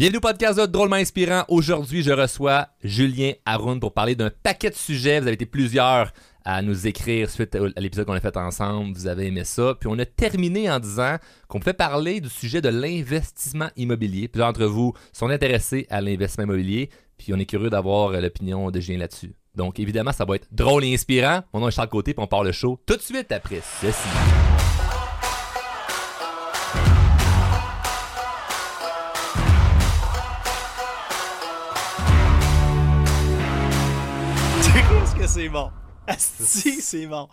Bienvenue au podcast de Drôlement Inspirant. Aujourd'hui, je reçois Julien Haroun pour parler d'un paquet de sujets. Vous avez été plusieurs à nous écrire suite à l'épisode qu'on a fait ensemble. Vous avez aimé ça. Puis on a terminé en disant qu'on pouvait parler du sujet de l'investissement immobilier. Plusieurs d'entre vous sont intéressés à l'investissement immobilier. Puis on est curieux d'avoir l'opinion de Julien là-dessus. Donc évidemment, ça va être drôle et inspirant. Mon nom est Charles Côté, puis on part le show tout de suite après ceci. C'est bon? Asti, c'est bon.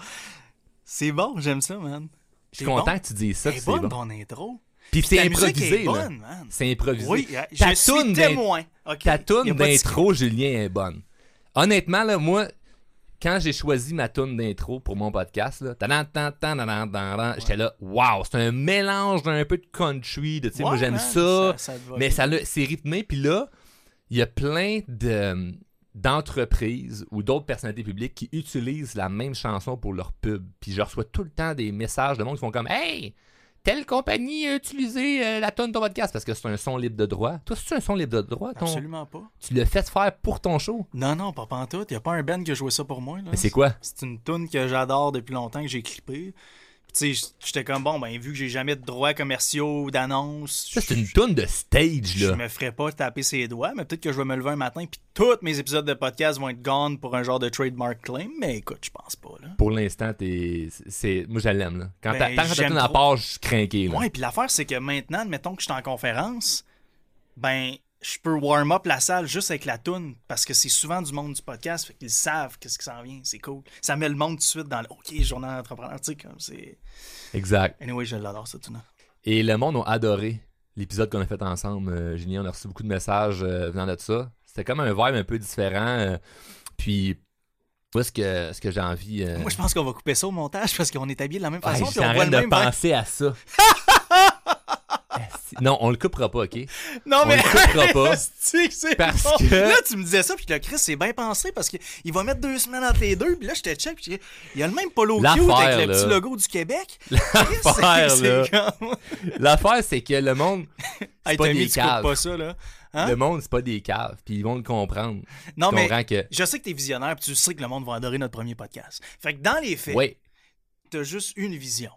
C'est bon, j'aime ça, man. Je suis content que tu dises ça. C'est bonne bon. ton intro. Puis c'est improvisé, est là. bonne, man. C'est improvisé. Oui, je Ta suis témoin. Ta toune d'intro, Julien, est bonne. Honnêtement, là, moi, quand j'ai choisi ma toune d'intro pour mon podcast, là, tadan, j'étais là, wow, c'est un mélange d'un peu de country, de, tu sais, moi Ouais, j'aime ça, ça mais ça l'a- c'est rythmé, puis là, il y a plein de d'entreprises ou d'autres personnalités publiques qui utilisent la même chanson pour leur pub. Puis je reçois tout le temps des messages de monde qui font comme Hey, telle compagnie a utilisé euh, la tonne de ton podcast parce que c'est un son libre de droit. Toi, c'est un son libre de droit ton... Absolument pas. Tu l'as fait faire pour ton show? Non, non, pas pantoute. Y a pas un band qui a joué ça pour moi. Là. Mais c'est quoi? C'est une tune que j'adore depuis longtemps, que j'ai clippé. Tu sais, j'étais comme, bon, ben, vu que j'ai jamais de droits commerciaux ou d'annonces, Ça, c'est je- une toune de stage, je là. me ferais pas taper ses doigts, mais peut-être que je vais me lever un matin puis tous mes épisodes de podcast vont être gone pour un genre de trademark claim, mais écoute, je pense pas, là. Pour l'instant, t'es. C'est... Moi, je l'aime, là. Quand Ben, t'as, toune à part, je suis craqué, là. Ouais, puis l'affaire, c'est que maintenant, admettons que je suis en conférence, ben, je peux warm up la salle juste avec la toune, parce que c'est souvent du monde du podcast, fait qu'ils savent qu'est-ce qui s'en vient, c'est cool. Ça met le monde tout de suite dans le OK, journal tu sais, comme c'est. Exact. Anyway, je l'adore, cette tune Et le monde a adoré l'épisode qu'on a fait ensemble. Euh, Julien, on a reçu beaucoup de messages euh, venant de ça. C'était comme un vibe un peu différent. euh, puis, moi, ce que, ce que j'ai envie. euh, Moi, je pense qu'on va couper ça au montage parce qu'on est habillés de la même ouais, façon, je puis on voit le de même. penser à ça. Non, on le coupera pas, OK? Non, On mais. le coupera pas. C'est Parce bon. que- Là, tu me disais ça, puis là, Chris, c'est bien pensé parce qu'il va mettre deux semaines entre les deux, puis là, je te check, puis il y a le même polo cute avec le là. petit logo du Québec. L'affaire, C'est- là. L'affaire, c'est que le monde, c'est Hey, pas des caves. pas ça, là. Hein? Le monde, c'est pas des caves. Puis ils vont le comprendre. Non, mais que. je sais que t'es visionnaire, puis tu sais que le monde va adorer notre premier podcast. Fait que dans les faits, Oui. t'as juste une vision.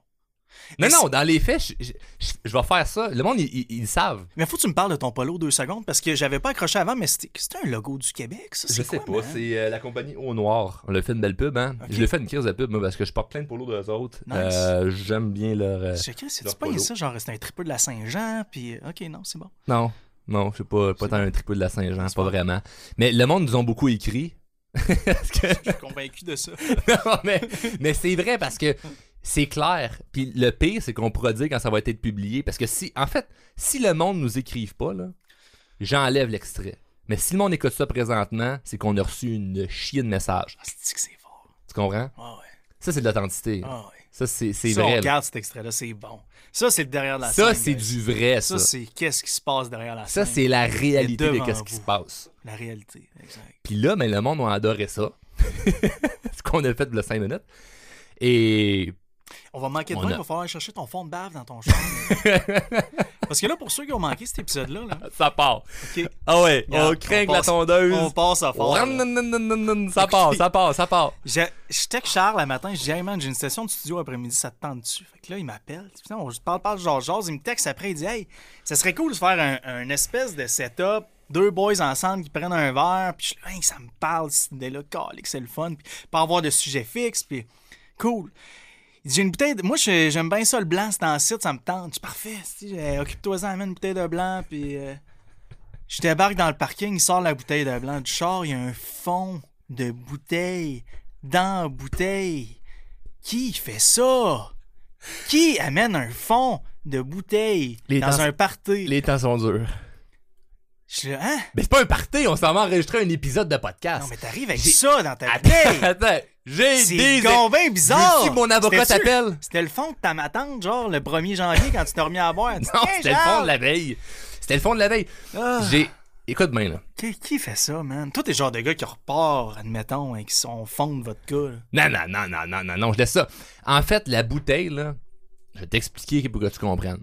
Non, Mais non, dans les faits, je, je- je- je vais faire ça. Le monde, ils, ils- ils le savent. Mais faut que tu me parles de ton polo deux secondes, parce que j'avais pas accroché avant, mais c'était un logo du Québec, ça? Je c'est sais quoi, pas, c'est euh, la compagnie Au Noir. On l'a fait une belle pub, hein. Je l'ai fait une crise de pub, moi, parce que je porte plein de polos d'eux autres. Nice. Euh, J'aime bien leur. euh, c'est leur pas ça, genre c'est un triple de la Saint-Jean, puis euh, ok, non, c'est bon. Non, non, je sais pas, pas C'est tant un triple de la Saint-Jean, C'est pas bon. vraiment. Mais le monde nous ont beaucoup écrit. Parce que- Je suis convaincu de ça. non, mais, mais c'est vrai parce que c'est clair. Puis le pire, c'est qu'on pourra dire quand ça va être publié. Parce que si, en fait, si le monde nous écrive pas, là, j'enlève l'extrait. Mais si le monde écoute ça présentement, c'est qu'on a reçu une chier de messages. Ah, c'est que c'est fort? Tu comprends? Ah ouais. Ça, c'est de l'authenticité. Ah ouais. Ça, c'est c'est Ça, on vrai. là. regarde cet extrait-là, c'est bon. Ça, c'est le derrière de la Ça, scène. c'est guys. du vrai, ça. Ça, c'est qu'est-ce qui se passe derrière la Ça, scène. c'est la réalité de qu'est-ce qui se passe. La réalité, exact. Puis là, mais le monde a adoré ça. Ce qu'on a fait de 5 minutes. Et On va manquer de vin, a- il va falloir aller chercher ton fond de bave dans ton champ. Parce que là, pour ceux qui ont manqué cet épisode-là, là, ça part. OK, Ah ouais, Regarde, on craint la tondeuse. on passe à fort. Ça part, ça part, ça part. Je, je texte Charles le matin, je dis Hey man, j'ai une session de studio après-midi, ça te tente dessus. Fait que là, il m'appelle. On parle, parle, genre, genre, il me texte après, il dit Hey, ça serait cool de faire un, un espèce de setup, deux boys ensemble qui prennent un verre, puis je suis là, Hey, ça me parle, cette idée-là, calique, c'est le fun, puis pas avoir de sujet fixe, puis cool. J'ai une bouteille de... Moi, j'aime bien ça, le blanc, c'est en site, ça me tente. Je dis, parfait, si, euh, occupe-toi-en, amène une bouteille de blanc, puis. euh, Je débarque dans le parking, il sort la bouteille de blanc du char, il y a un fond de bouteille dans la bouteille. Qui fait ça? Qui amène un fond de bouteille Les dans temps- un party? Les temps sont durs. Je suis là, hein? Mais c'est pas un party, on s'en va enregistrer un épisode de podcast. Non, mais t'arrives avec ça dans ta Attends, bouteille! attends, j'ai C'est des... bien bizarre! Mon avocat t'appelle? C'était le fond de ta matante, genre, le 1er janvier, quand tu t'es remis à boire? Non, c'était le fond de la veille. C'était le fond de la veille. Ah. J'ai... Écoute bien, là. Qui, qui fait ça, man? Toi, t'es le genre de gars qui repart, admettons, avec son fond de vodka. là. Non, non, non, non, non, non, non, je laisse ça. En fait, la bouteille, là, je vais t'expliquer pour que tu comprennes.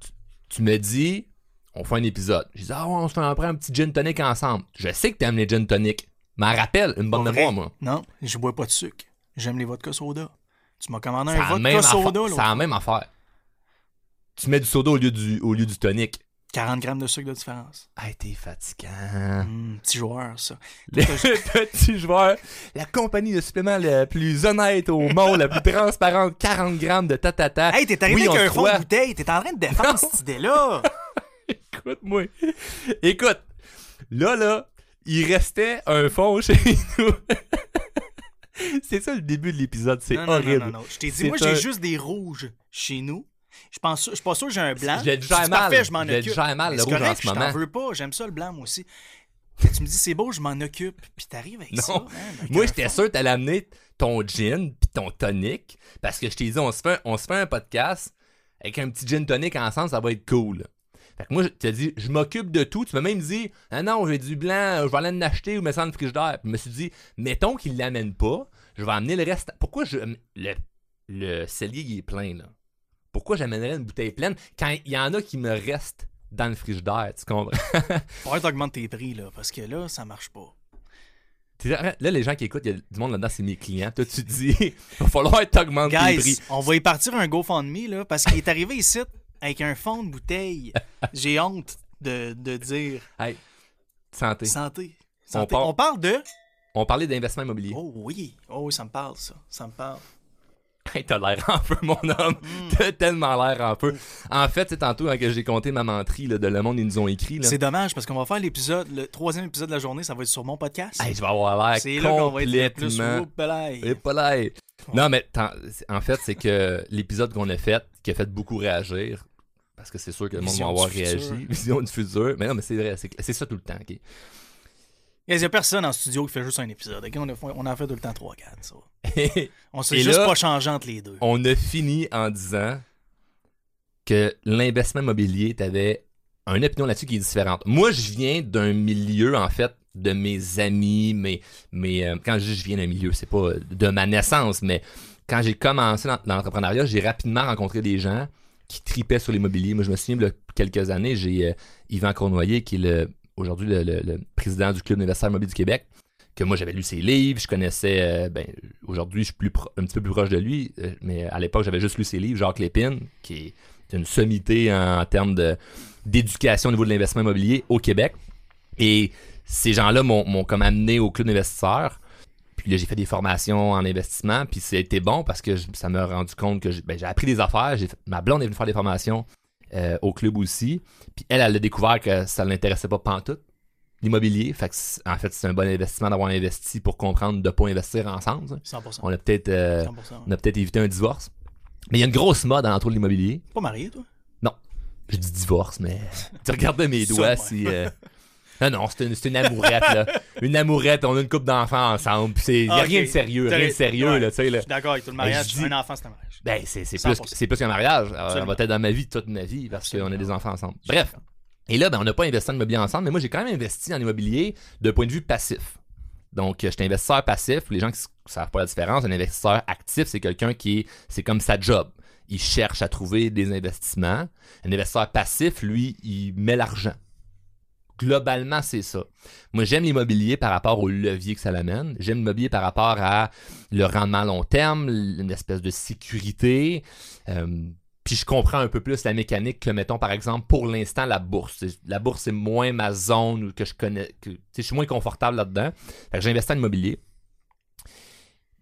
Tu, tu me dis, on fait un épisode. Je dis, ah ouais, on se fait un, un petit gin tonic ensemble. Je sais que t'aimes les gin tonic. M'en rappelle une bonne vrai? moi. Non, je bois pas de sucre. J'aime les vodka soda. Tu m'as commandé un vodka soda, là. C'est la même affaire. Tu mets du soda au lieu du, au lieu du tonic. 40 grammes de sucre de différence. Hey, t'es fatigant. Hum, petit joueur, ça. Le petit joueur, la compagnie de suppléments la plus honnête au monde, la plus transparente, 40 grammes de tatata. Hey, t'es arrivé Oui, avec un fond de bouteille. T'es en train de défendre cette idée-là. Écoute-moi. Écoute, là, là, il restait un fond chez nous. c'est ça le début de l'épisode, c'est Non, non, horrible. non. Je t'ai dit, moi, un- j'ai juste des rouges chez nous. Je pense, je suis pas sûr que j'ai un blanc. Je dis, gère mal. parfait, je m'en Je le occupe. gère mal, le rouge, en ce je moment. veux pas. J'aime ça, le blanc, moi aussi. Tu me dis, c'est beau, je m'en occupe. Puis t'arrives avec ça. Man, avec Moi, j'étais sûr que t'allais amener ton gin puis ton tonic parce que je t'ai dit, on se, fait, on se fait un podcast avec un petit gin tonic ensemble, ça va être cool. Fait que moi, je t'ai dit, je m'occupe de tout. Tu m'as même dit, ah non, j'ai du blanc, je vais aller en acheter ou me ça dans le frigidaire. Puis je me suis dit, mettons qu'il l'amène pas, je vais amener le reste. Pourquoi je. Le, le cellier, il est plein, là? Pourquoi j'amènerais une bouteille pleine quand il y en a qui me restent dans le frigidaire, tu comprends? Faudrait que t'augmentes tes prix, là. Parce que là, ça marche pas. Là, les gens qui écoutent, il y a du monde là-dedans, c'est mes clients. Toi, tu dis, il va falloir que t'augmentes tes prix. On va y partir un GoFundMe, là. Parce qu'il est arrivé ici avec un fond de bouteille. J'ai honte de, de dire Hey, santé. santé. On Santé. On parle de. On parlait d'investissement immobilier. Oh oui. Oh oui, ça me parle, ça. Ça me parle. Hey, t'as l'air en feu, mon homme. Mm. T'as tellement l'air en feu. En fait, c'est tantôt hein, que j'ai compté ma menterie là, de Le Monde, ils nous ont écrit. C'est dommage parce qu'on va faire l'épisode, le troisième épisode de la journée, ça va être sur mon podcast. Hey, je vais avoir l'air c'est là qu'on complètement... Non, mais en fait, c'est que l'épisode qu'on a fait, qui a fait beaucoup réagir, parce que c'est sûr que le monde va avoir réagi. Vision du futur. Mais non, mais c'est vrai, c'est ça tout le temps. ok? Il n'y a personne en studio qui fait juste un épisode. ok? On, a, on en fait tout le temps 3-4. ça. On s'est juste là- pas changé entre les deux. On a fini en disant que l'investissement immobilier, t'avais une opinion là-dessus qui est différente. Moi, je viens d'un milieu, en fait, de mes amis, mais, mais euh, quand je dis je viens d'un milieu, c'est pas de ma naissance, mais quand j'ai commencé l'entrepreneuriat, j'ai rapidement rencontré des gens qui tripaient sur l'immobilier. Moi, je me souviens, il y a quelques années, j'ai euh, Yvan Cournoyer, qui est aujourd'hui le, président du Club d'investisseurs immobiliers du Québec, que moi, j'avais lu ses livres, je connaissais, euh, ben, aujourd'hui, je suis un petit peu plus proche de lui, euh, mais à l'époque, j'avais juste lu ses livres, Jacques Lépine, qui est une sommité en, en termes d'éducation au niveau de l'investissement immobilier au Québec. Et ces gens-là m'ont comme amené au club d'investisseurs. Puis là, j'ai fait des formations en investissement, puis ça a été bon parce que je- ça m'a rendu compte que j'ai, ben, appris des affaires. Ma blonde est venue faire des formations euh, au club aussi. Puis elle, elle a découvert que ça ne l'intéressait pas pantoute, l'immobilier. Fait que, en fait, c'est un bon investissement d'avoir investi pour comprendre de ne pas investir ensemble. ça. 100%. On a peut-être, euh, 100%, ouais. on a peut-être évité un divorce. Mais il y a une grosse mode en de l'immobilier. Pas marié, toi? Je dis divorce, mais tu regardais mes doigts si. euh, Non, non, c'est une, amourette, là. Une amourette, on a une couple d'enfants ensemble. puis c'est y a Ah, rien de sérieux, rien de sérieux, ouais. là, tu sais. Je suis d'accord avec tout le mariage. je dis- Un enfant, c'est un mariage. Ben, c'est plus, 100%. c'est plus qu'un mariage. Alors, on va être dans ma vie toute ma vie parce qu'on a des enfants ensemble. Bref. Et là, ben, on n'a pas investi en immobilier ensemble, mais moi, j'ai quand même investi en immobilier d'un point de vue passif. Donc, euh, j'étais investisseur passif. Les gens qui ne savent pas la différence, un investisseur actif, c'est quelqu'un qui est, c'est comme sa job. Il cherche à trouver des investissements. Un investisseur passif, lui, il met l'argent. Globalement, c'est ça. Moi, j'aime l'immobilier par rapport au levier que ça l'amène. J'aime l'immobilier par rapport à le rendement à long terme, une espèce de sécurité. Euh, puis je comprends un peu plus la mécanique que, mettons, par exemple, pour l'instant, la bourse. La bourse, c'est moins ma zone que je connais. Que, je suis moins confortable là-dedans. J'investis en immobilier.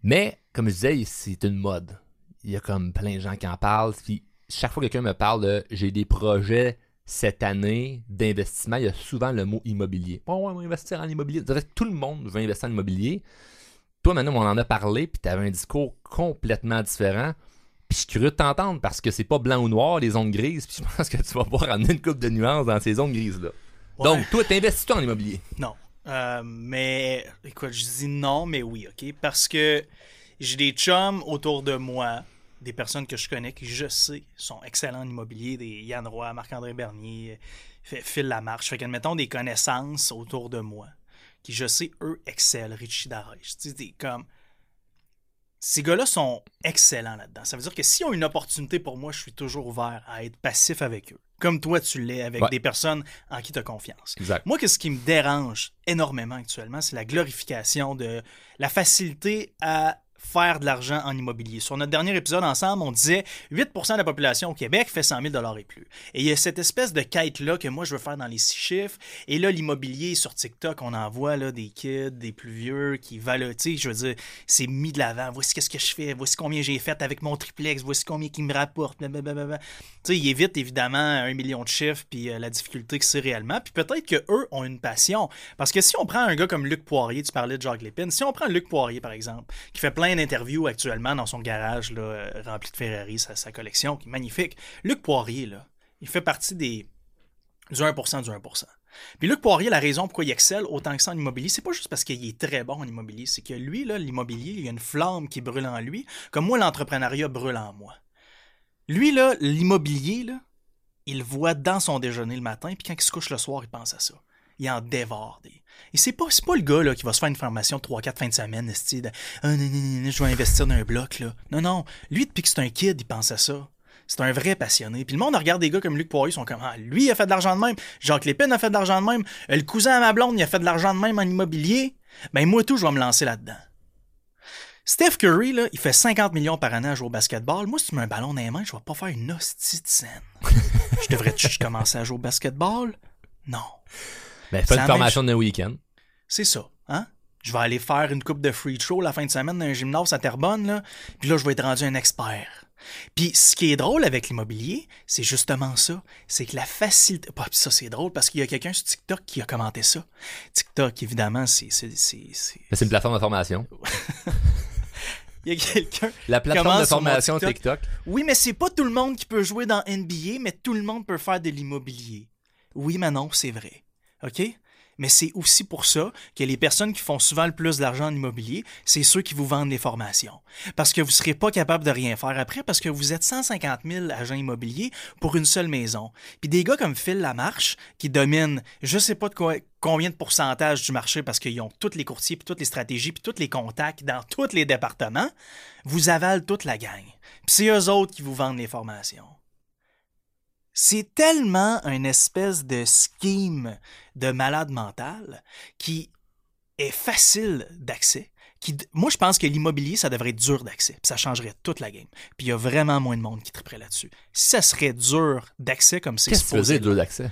Mais, comme je disais, c'est une mode. Il y a comme plein de gens qui en parlent. Puis chaque fois que quelqu'un me parle j'ai des projets cette année d'investissement, il y a souvent le mot immobilier. Bon, on va investir en immobilier. Tout le monde veut investir en immobilier. Toi, maintenant, on en a parlé, puis tu avais un discours complètement différent. Puis je suis curieux de t'entendre parce que c'est pas blanc ou noir, les zones grises. Puis je pense que tu vas pouvoir ramener une coupe de nuances dans ces zones grises-là. Ouais. Donc, toi, t'investis-toi en immobilier? Non. Euh, mais, écoute, je dis non, mais oui, OK? Parce que j'ai des chums autour de moi, des personnes que je connais qui, je sais, sont excellents en immobilier, des Yann Roy, Marc-André Bernier, Phil Lamarche. Fait qu'admettons des connaissances autour de moi qui, je sais, eux, excellent. Richie Darèche. Tu sais, des comme... Ces gars-là sont excellents là-dedans. Ça veut dire que s'ils ont une opportunité pour moi, je suis toujours ouvert à être passif avec eux. comme toi tu l'es, avec Ouais. des personnes en qui tu as confiance. Exact. Moi, qu'est-ce qui me dérange énormément actuellement, c'est la glorification de la facilité à faire de l'argent en immobilier. Sur notre dernier épisode ensemble, on disait 8% de la population au Québec fait 100 000 et plus. Et il y a cette espèce de quête-là que moi, je veux faire dans les six chiffres. Et là, l'immobilier sur TikTok, on en voit là, des kids, des plus vieux qui valent, je veux dire, c'est mis de l'avant. Voici qu'est-ce que je fais, voici combien j'ai fait avec mon triplex, voici combien qui me rapporte. blablabla. Tu sais, il évite évidemment un million de chiffres puis euh, la difficulté que c'est réellement. Puis peut-être qu'eux ont une passion. Parce que si on prend un gars comme Luc Poirier, tu parlais de Jacques Lépine, si on prend Luc Poirier par exemple, qui fait plein d'interviews actuellement dans son garage là, euh, rempli de Ferrari, sa, collection, qui est magnifique. Luc Poirier, il fait partie des du 1% du 1%. Puis Luc Poirier, la raison pourquoi il excelle autant que ça en immobilier, c'est pas juste parce qu'il est très bon en immobilier, c'est que lui, l'immobilier, il y a une flamme qui brûle en lui, comme moi, l'entrepreneuriat brûle en moi. Lui, l'immobilier, il voit dans son déjeuner le matin, puis quand il se couche le soir, il pense à ça. Il en dévore des. Et c'est pas, pas le gars là, qui va se faire une formation de 3-4 fins de semaine, Ah, je vais investir dans un bloc. Là. Non, non. Lui, depuis que c'est un kid, il pense à ça. C'est un vrai passionné. Puis le monde regarde des gars comme Luc Poirier, ils sont comme Ah, lui, il a fait de l'argent de même. Jacques Lépine a fait de l'argent de même. Euh, Le cousin à ma blonde, il a fait de l'argent de même en immobilier. Ben, moi, tout, je vais me lancer là-dedans. Steph Curry, là, il fait 50 millions par année à jouer au basketball. Moi, si tu mets un ballon dans les mains, je vais pas faire une hostie de scène. je devrais commencer à jouer au basketball? Non. Ben, la une formation d'un week-end. C'est ça, hein? Je vais aller faire une coupe de free throw la fin de semaine dans un gymnase à Terrebonne, là. Puis là, je vais être rendu un expert. Puis ce qui est drôle avec l'immobilier, c'est justement ça. C'est que la facilité. Bah, puis ça, c'est drôle parce qu'il y a quelqu'un sur TikTok qui a commenté ça. TikTok, évidemment, c'est. c'est, une plateforme de formation. Il y a quelqu'un. La plateforme de formation TikTok? TikTok. Oui, mais c'est pas tout le monde qui peut jouer dans NBA, mais tout le monde peut faire de l'immobilier. Oui, mais non, c'est vrai. OK? Mais c'est aussi pour ça que les personnes qui font souvent le plus d'argent en immobilier, c'est ceux qui vous vendent les formations. Parce que vous ne serez pas capable de rien faire après parce que vous êtes 150 000 agents immobiliers pour une seule maison. Puis des gars comme Phil Lamarche, qui dominent je sais pas combien de pourcentage du marché parce qu'ils ont tous les courtiers, puis toutes les stratégies, puis tous les contacts dans tous les départements, vous avalent toute la gang. Puis c'est eux autres qui vous vendent les formations. C'est tellement une espèce de scheme de malade mental qui est facile d'accès. Qui, moi, je pense que l'immobilier, ça devrait être dur d'accès. Ça changerait toute la game. Puis il y a vraiment moins de monde qui triperait là-dessus. Ça serait dur d'accès comme c'est Qu'est-ce supposé, deux d'accès?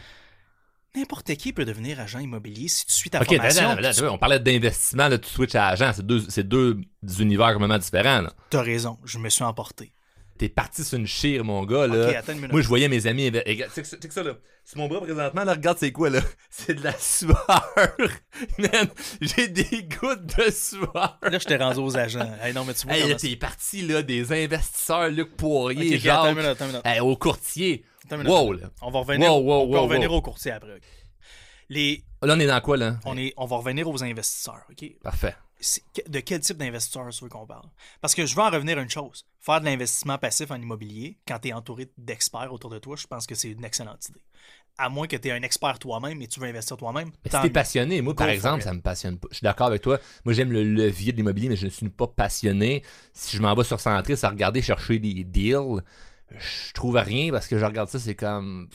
n'importe qui peut devenir agent immobilier si tu suis ta Ok, formation. on parlait d'investissement, là, tu switches à agent. C'est deux, c'est deux univers complètement différents. T'as raison, je me suis emporté. T'es parti sur une chire, mon gars. Là. Moi, je voyais mes amis. inve- Regarde, Check ça, là. Sur mon bras présentement, là, regarde, c'est quoi, là? C'est de la sueur. Man, j'ai des gouttes de sueur. Là, je t'ai rendu aux agents. Hey, non, mais tu vois Hey, comment là, t'es parti, là, des investisseurs, Luc Poirier, ok, attends une Jacques, minute, attends une minute. hey, au courtier. Attends. Wow, là. On va revenir, Wow, wow, on peut revenir au courtier après. Les, Là, on est dans quoi, là? on, est, on va revenir aux investisseurs. ok? Parfait. De quel type d'investisseur tu veux qu'on parle? Parce que je veux en revenir à une chose. Faire de l'investissement passif en immobilier, quand tu es entouré d'experts autour de toi, je pense que c'est une excellente idée. À moins que tu es un expert toi-même et tu veux investir toi-même. Si t'es passionné, moi, par exemple, ça me passionne pas. Je suis d'accord avec toi. Moi, j'aime le levier de l'immobilier, mais je ne suis pas passionné. Si je m'en vais sur Centris à regarder chercher des deals, je trouve rien parce que je regarde ça, c'est comme.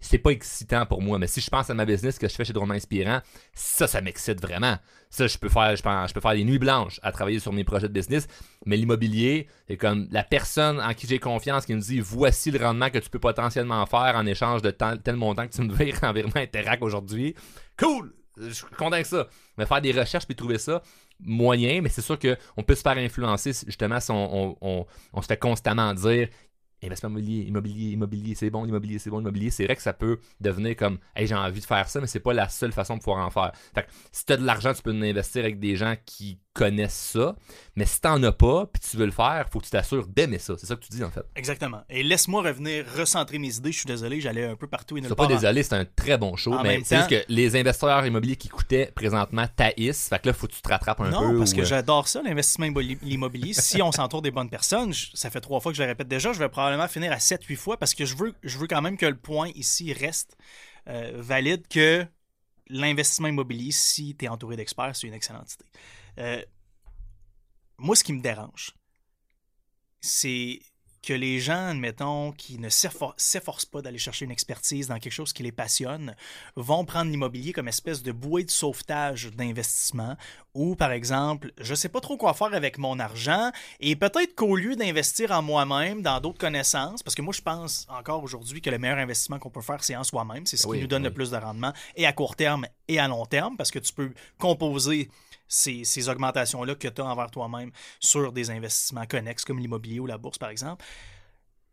c'est- pas excitant pour moi. Mais si je pense à ma business que je fais chez Drôlement Inspirant, ça, ça m'excite vraiment. Ça, je peux faire, je pense, je peux faire des nuits blanches à travailler sur mes projets de business. Mais l'immobilier, c'est comme la personne en qui j'ai confiance qui me dit voici le rendement que tu peux potentiellement faire en échange de tel montant que tu me vires en virement Interac aujourd'hui. Cool! Je suis content avec ça. Mais faire des recherches puis trouver ça, moyen, mais c'est sûr qu'on peut se faire influencer justement si on- on se fait constamment dire investissement immobilier, immobilier, immobilier, c'est bon, l'immobilier, c'est bon, l'immobilier. C'est vrai que ça peut devenir comme Hey, j'ai envie de faire ça, mais c'est pas la seule façon de pouvoir en faire. Fait que si tu as de l'argent, tu peux l'investir avec des gens qui connaissent ça. Mais si t'en as pas puis tu veux le faire, faut que tu t'assures d'aimer ça. C'est ça que tu dis en fait. Exactement. Et laisse-moi revenir, recentrer mes idées. Je suis désolé, j'allais un peu partout et Sois part. pas désolé, c'est un très bon show, En mais c'est juste que les investisseurs immobiliers qui coûtaient présentement taïs. Fait que là, faut que tu te rattrapes un non, peu. parce ou, que euh, j'adore ça, l'investissement immobili- immobilier. si on s'entoure des bonnes personnes, je- ça fait trois fois que je le répète déjà, je vais probablement finir à 7-8 fois parce que je veux, je veux quand même que le point ici reste euh, valide que l'investissement immobilier, si tu es entouré d'experts, c'est une excellente idée. Euh, moi, ce qui me dérange, c'est que les gens, admettons, qui ne s'effor- s'efforcent pas d'aller chercher une expertise dans quelque chose qui les passionne, vont prendre l'immobilier comme espèce de bouée de sauvetage d'investissement ou, par exemple, je sais pas trop quoi faire avec mon argent et peut-être qu'au lieu d'investir en moi-même, dans d'autres connaissances, parce que moi, je pense encore aujourd'hui que le meilleur investissement qu'on peut faire, c'est en soi-même. C'est ce Oui, qui nous donne oui. le plus de rendement et à court terme et à long terme parce que tu peux composer ces, augmentations-là que tu as envers toi-même sur des investissements connexes comme l'immobilier ou la bourse, par exemple.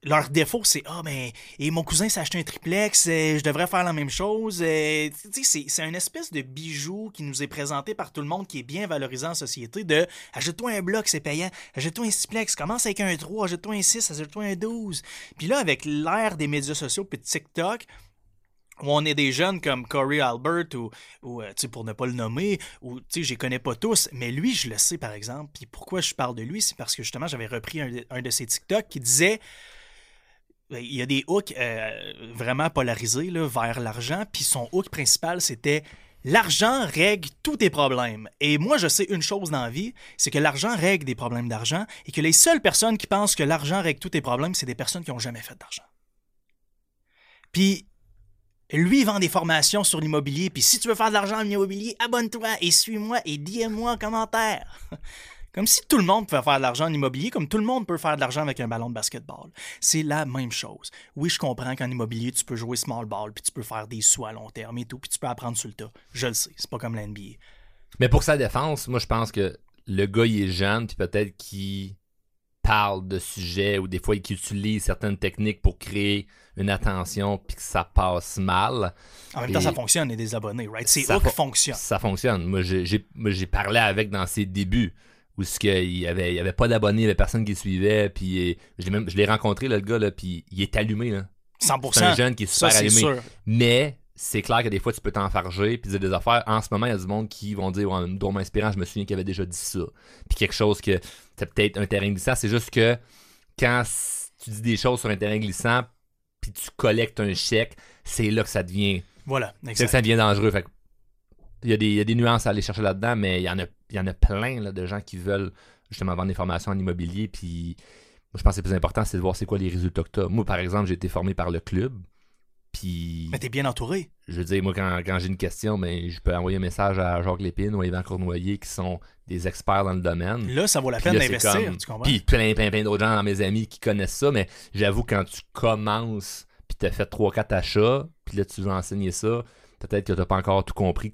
Leur défaut, c'est Ah, mais et mon cousin s'est acheté un triplex, euh, je devrais faire la même chose. Euh, c'est- c'est un espèce de bijou qui nous est présenté par tout le monde qui est bien valorisé en société de achète-toi un bloc, c'est payant. Achète-toi un sixplex, commence avec un 3, achète-toi un 6, achète-toi un 12. Puis là, avec l'ère des médias sociaux puis de TikTok, où on est des jeunes comme Corey Albert ou, ou euh, pour ne pas le nommer, ou je les connais pas tous, mais lui, je le sais par exemple. Puis pourquoi je parle de lui, c'est parce que justement, j'avais repris un de, un de ses TikTok qui disait ben, il y a des hooks euh, vraiment polarisés là, vers l'argent, puis son hook principal c'était L'argent règle tous tes problèmes. Et moi, je sais une chose dans la vie, c'est que l'argent règle des problèmes d'argent et que les seules personnes qui pensent que l'argent règle tous tes problèmes, c'est des personnes qui n'ont jamais fait d'argent. Puis, lui, il vend des formations sur l'immobilier. Puis, si tu veux faire de l'argent en immobilier, abonne-toi et suis-moi et dis-moi en commentaire. Comme si tout le monde pouvait faire de l'argent en immobilier, comme tout le monde peut faire de l'argent avec un ballon de basketball. C'est la même chose. Oui, je comprends qu'en immobilier, tu peux jouer small ball, puis tu peux faire des sous à long terme et tout, puis tu peux apprendre sur le tas. Je le sais, c'est pas comme la NBA. Mais pour sa défense, moi, je pense que le gars, il est jeune, puis peut-être qu'il parle de sujets ou des fois qu'il utilise certaines techniques pour créer une attention puis que ça passe mal. En même temps, Et- ça fonctionne, et des abonnés, right? C'est Ça eux qui fo- fonctionnent. Ça fonctionne. Moi, j'ai- parlé avec dans ses débuts où ce y avait, il y avait pas d'abonnés, il y avait personne qui le suivait, puis euh, je l'ai rencontré là, le gars là, puis il est allumé là. 100%. C'est un jeune qui est ça, super allumé. sûr. Mais c'est clair que des fois, tu peux t'enfarger puis dire des affaires. En ce moment, il y a du monde qui vont dire, ouais, inspirant, je me souviens qu'il avait déjà dit ça. Puis quelque chose que c'est peut-être un terrain glissant. C'est juste que quand tu dis des choses sur un terrain glissant puis tu collectes un chèque, c'est là que ça devient, Voilà, c'est que ça devient dangereux. Fait il y, a des, il y a des nuances à aller chercher là-dedans, mais il y en a, il y en a plein là, de gens qui veulent justement vendre des formations en immobilier. Puis moi, je pense que le plus important, c'est de voir c'est quoi les résultats que tu Moi, par exemple, j'ai été formé par le club. Puis Mais t'es bien entouré. je veux dire, moi, quand, quand j'ai une question, ben, je peux envoyer un message à Jacques Lépine ou à Yvan Cournoyer qui sont des experts dans le domaine. Là, ça vaut la peine d'investir, comme- tu comprends? Puis plein, plein, plein d'autres gens dans mes amis qui connaissent ça, mais j'avoue, quand tu commences, puis t'as fait 3-4 achats, puis là, tu veux enseigner ça, peut-être que t'as pas encore tout compris.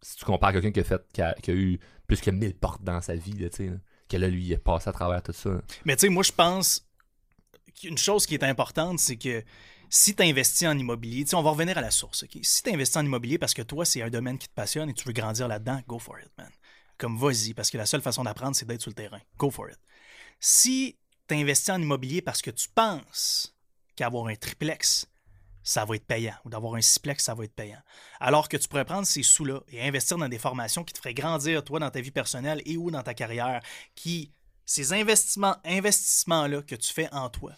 si tu compares quelqu'un qui a, fait, qui a, qui a eu plus que 1000 portes dans sa vie, là, tu sais, là, que là, lui, il est passé à travers tout ça. Mais tu sais, moi, je pense qu'une chose qui est importante, c'est que si tu investis en immobilier, on va revenir à la source? Si tu investis en immobilier parce que toi, c'est un domaine qui te passionne et tu veux grandir là-dedans, go for it, man. Comme vas-y, parce que la seule façon d'apprendre, c'est d'être sur le terrain. Go for it. Si tu investis en immobilier parce que tu penses qu'avoir un triplex, ça va être payant, ou d'avoir un sixplex, ça va être payant. Alors que tu pourrais prendre ces sous-là et investir dans des formations qui te feraient grandir, toi, dans ta vie personnelle et ou dans ta carrière, qui, ces investissements, investissements-là que tu fais en toi,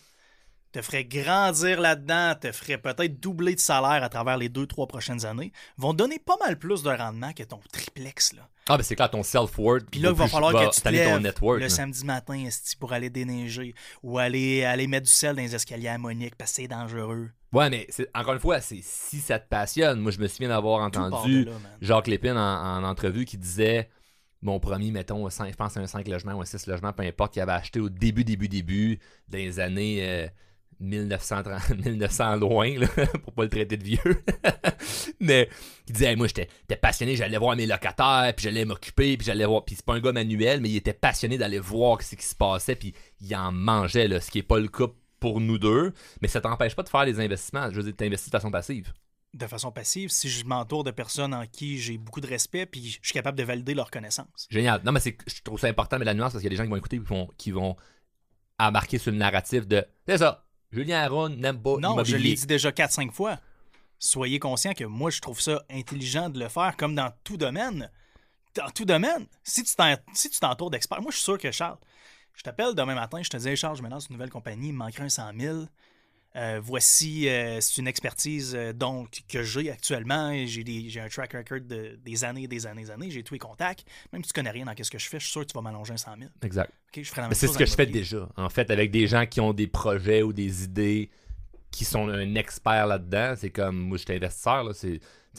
te feraient grandir là-dedans, te feraient peut-être doubler de salaire à travers les deux, trois prochaines années, vont donner pas mal plus de rendement que ton triplex, là. Ah, ben c'est clair, ton self-worth. Puis là, il va falloir que tu te t'aller ton lèves network. le samedi matin pour aller déneiger ou aller, aller mettre du sel dans les escaliers à Monique parce que c'est dangereux. Ouais, mais encore une fois, c'est si ça te passionne. Moi, je me souviens d'avoir entendu là. Jacques Lépine en, en entrevue qui disait mon premier, mettons, je pense un 5 logements ou un 6 logements, peu importe, qu'il avait acheté au début, début, début, les années euh, 1930, 1900 loin, là, pour pas le traiter de vieux. Mais il disait, Hey, moi, j'étais passionné, j'allais voir mes locataires, puis j'allais m'occuper, puis j'allais voir. Puis c'est pas un gars manuel, mais il était passionné d'aller voir ce qui se passait, puis il en mangeait, là, ce qui est pas le cas pour nous deux. Mais ça t'empêche pas de faire les investissements. Je veux dire, t'investis de façon passive. De façon passive, si je m'entoure de personnes en qui j'ai beaucoup de respect puis je suis capable de valider leurs connaissances. Génial. Non, mais c'est, je trouve ça important, mais la nuance, parce qu'il y a des gens qui vont écouter qui vont, qui vont embarquer sur le narratif de c'est ça. Julien Aron n'aime pas Non, je l'ai dit déjà 4-5 fois. Soyez conscient que moi, je trouve ça intelligent de le faire comme dans tout domaine. Dans tout domaine. Si tu si t'entoures d'experts, moi, je suis sûr que Charles, je t'appelle demain matin, je te dis, Hey, Charles, je me lance une nouvelle compagnie, il me manquerait un 100 000. Euh, voici, euh, c'est une expertise euh, donc que j'ai actuellement. J'ai, des- j'ai un track record de, des années et des années et années. J'ai tous les contacts. Même si tu connais rien dans ce que je fais, je suis sûr que tu vas m'allonger un 100 000. Exact. OK, je ferai la même Mais c'est ce que je fais déjà. En fait, avec des gens qui ont des projets ou des idées qui sont un expert là-dedans, c'est comme moi, je suis investisseur.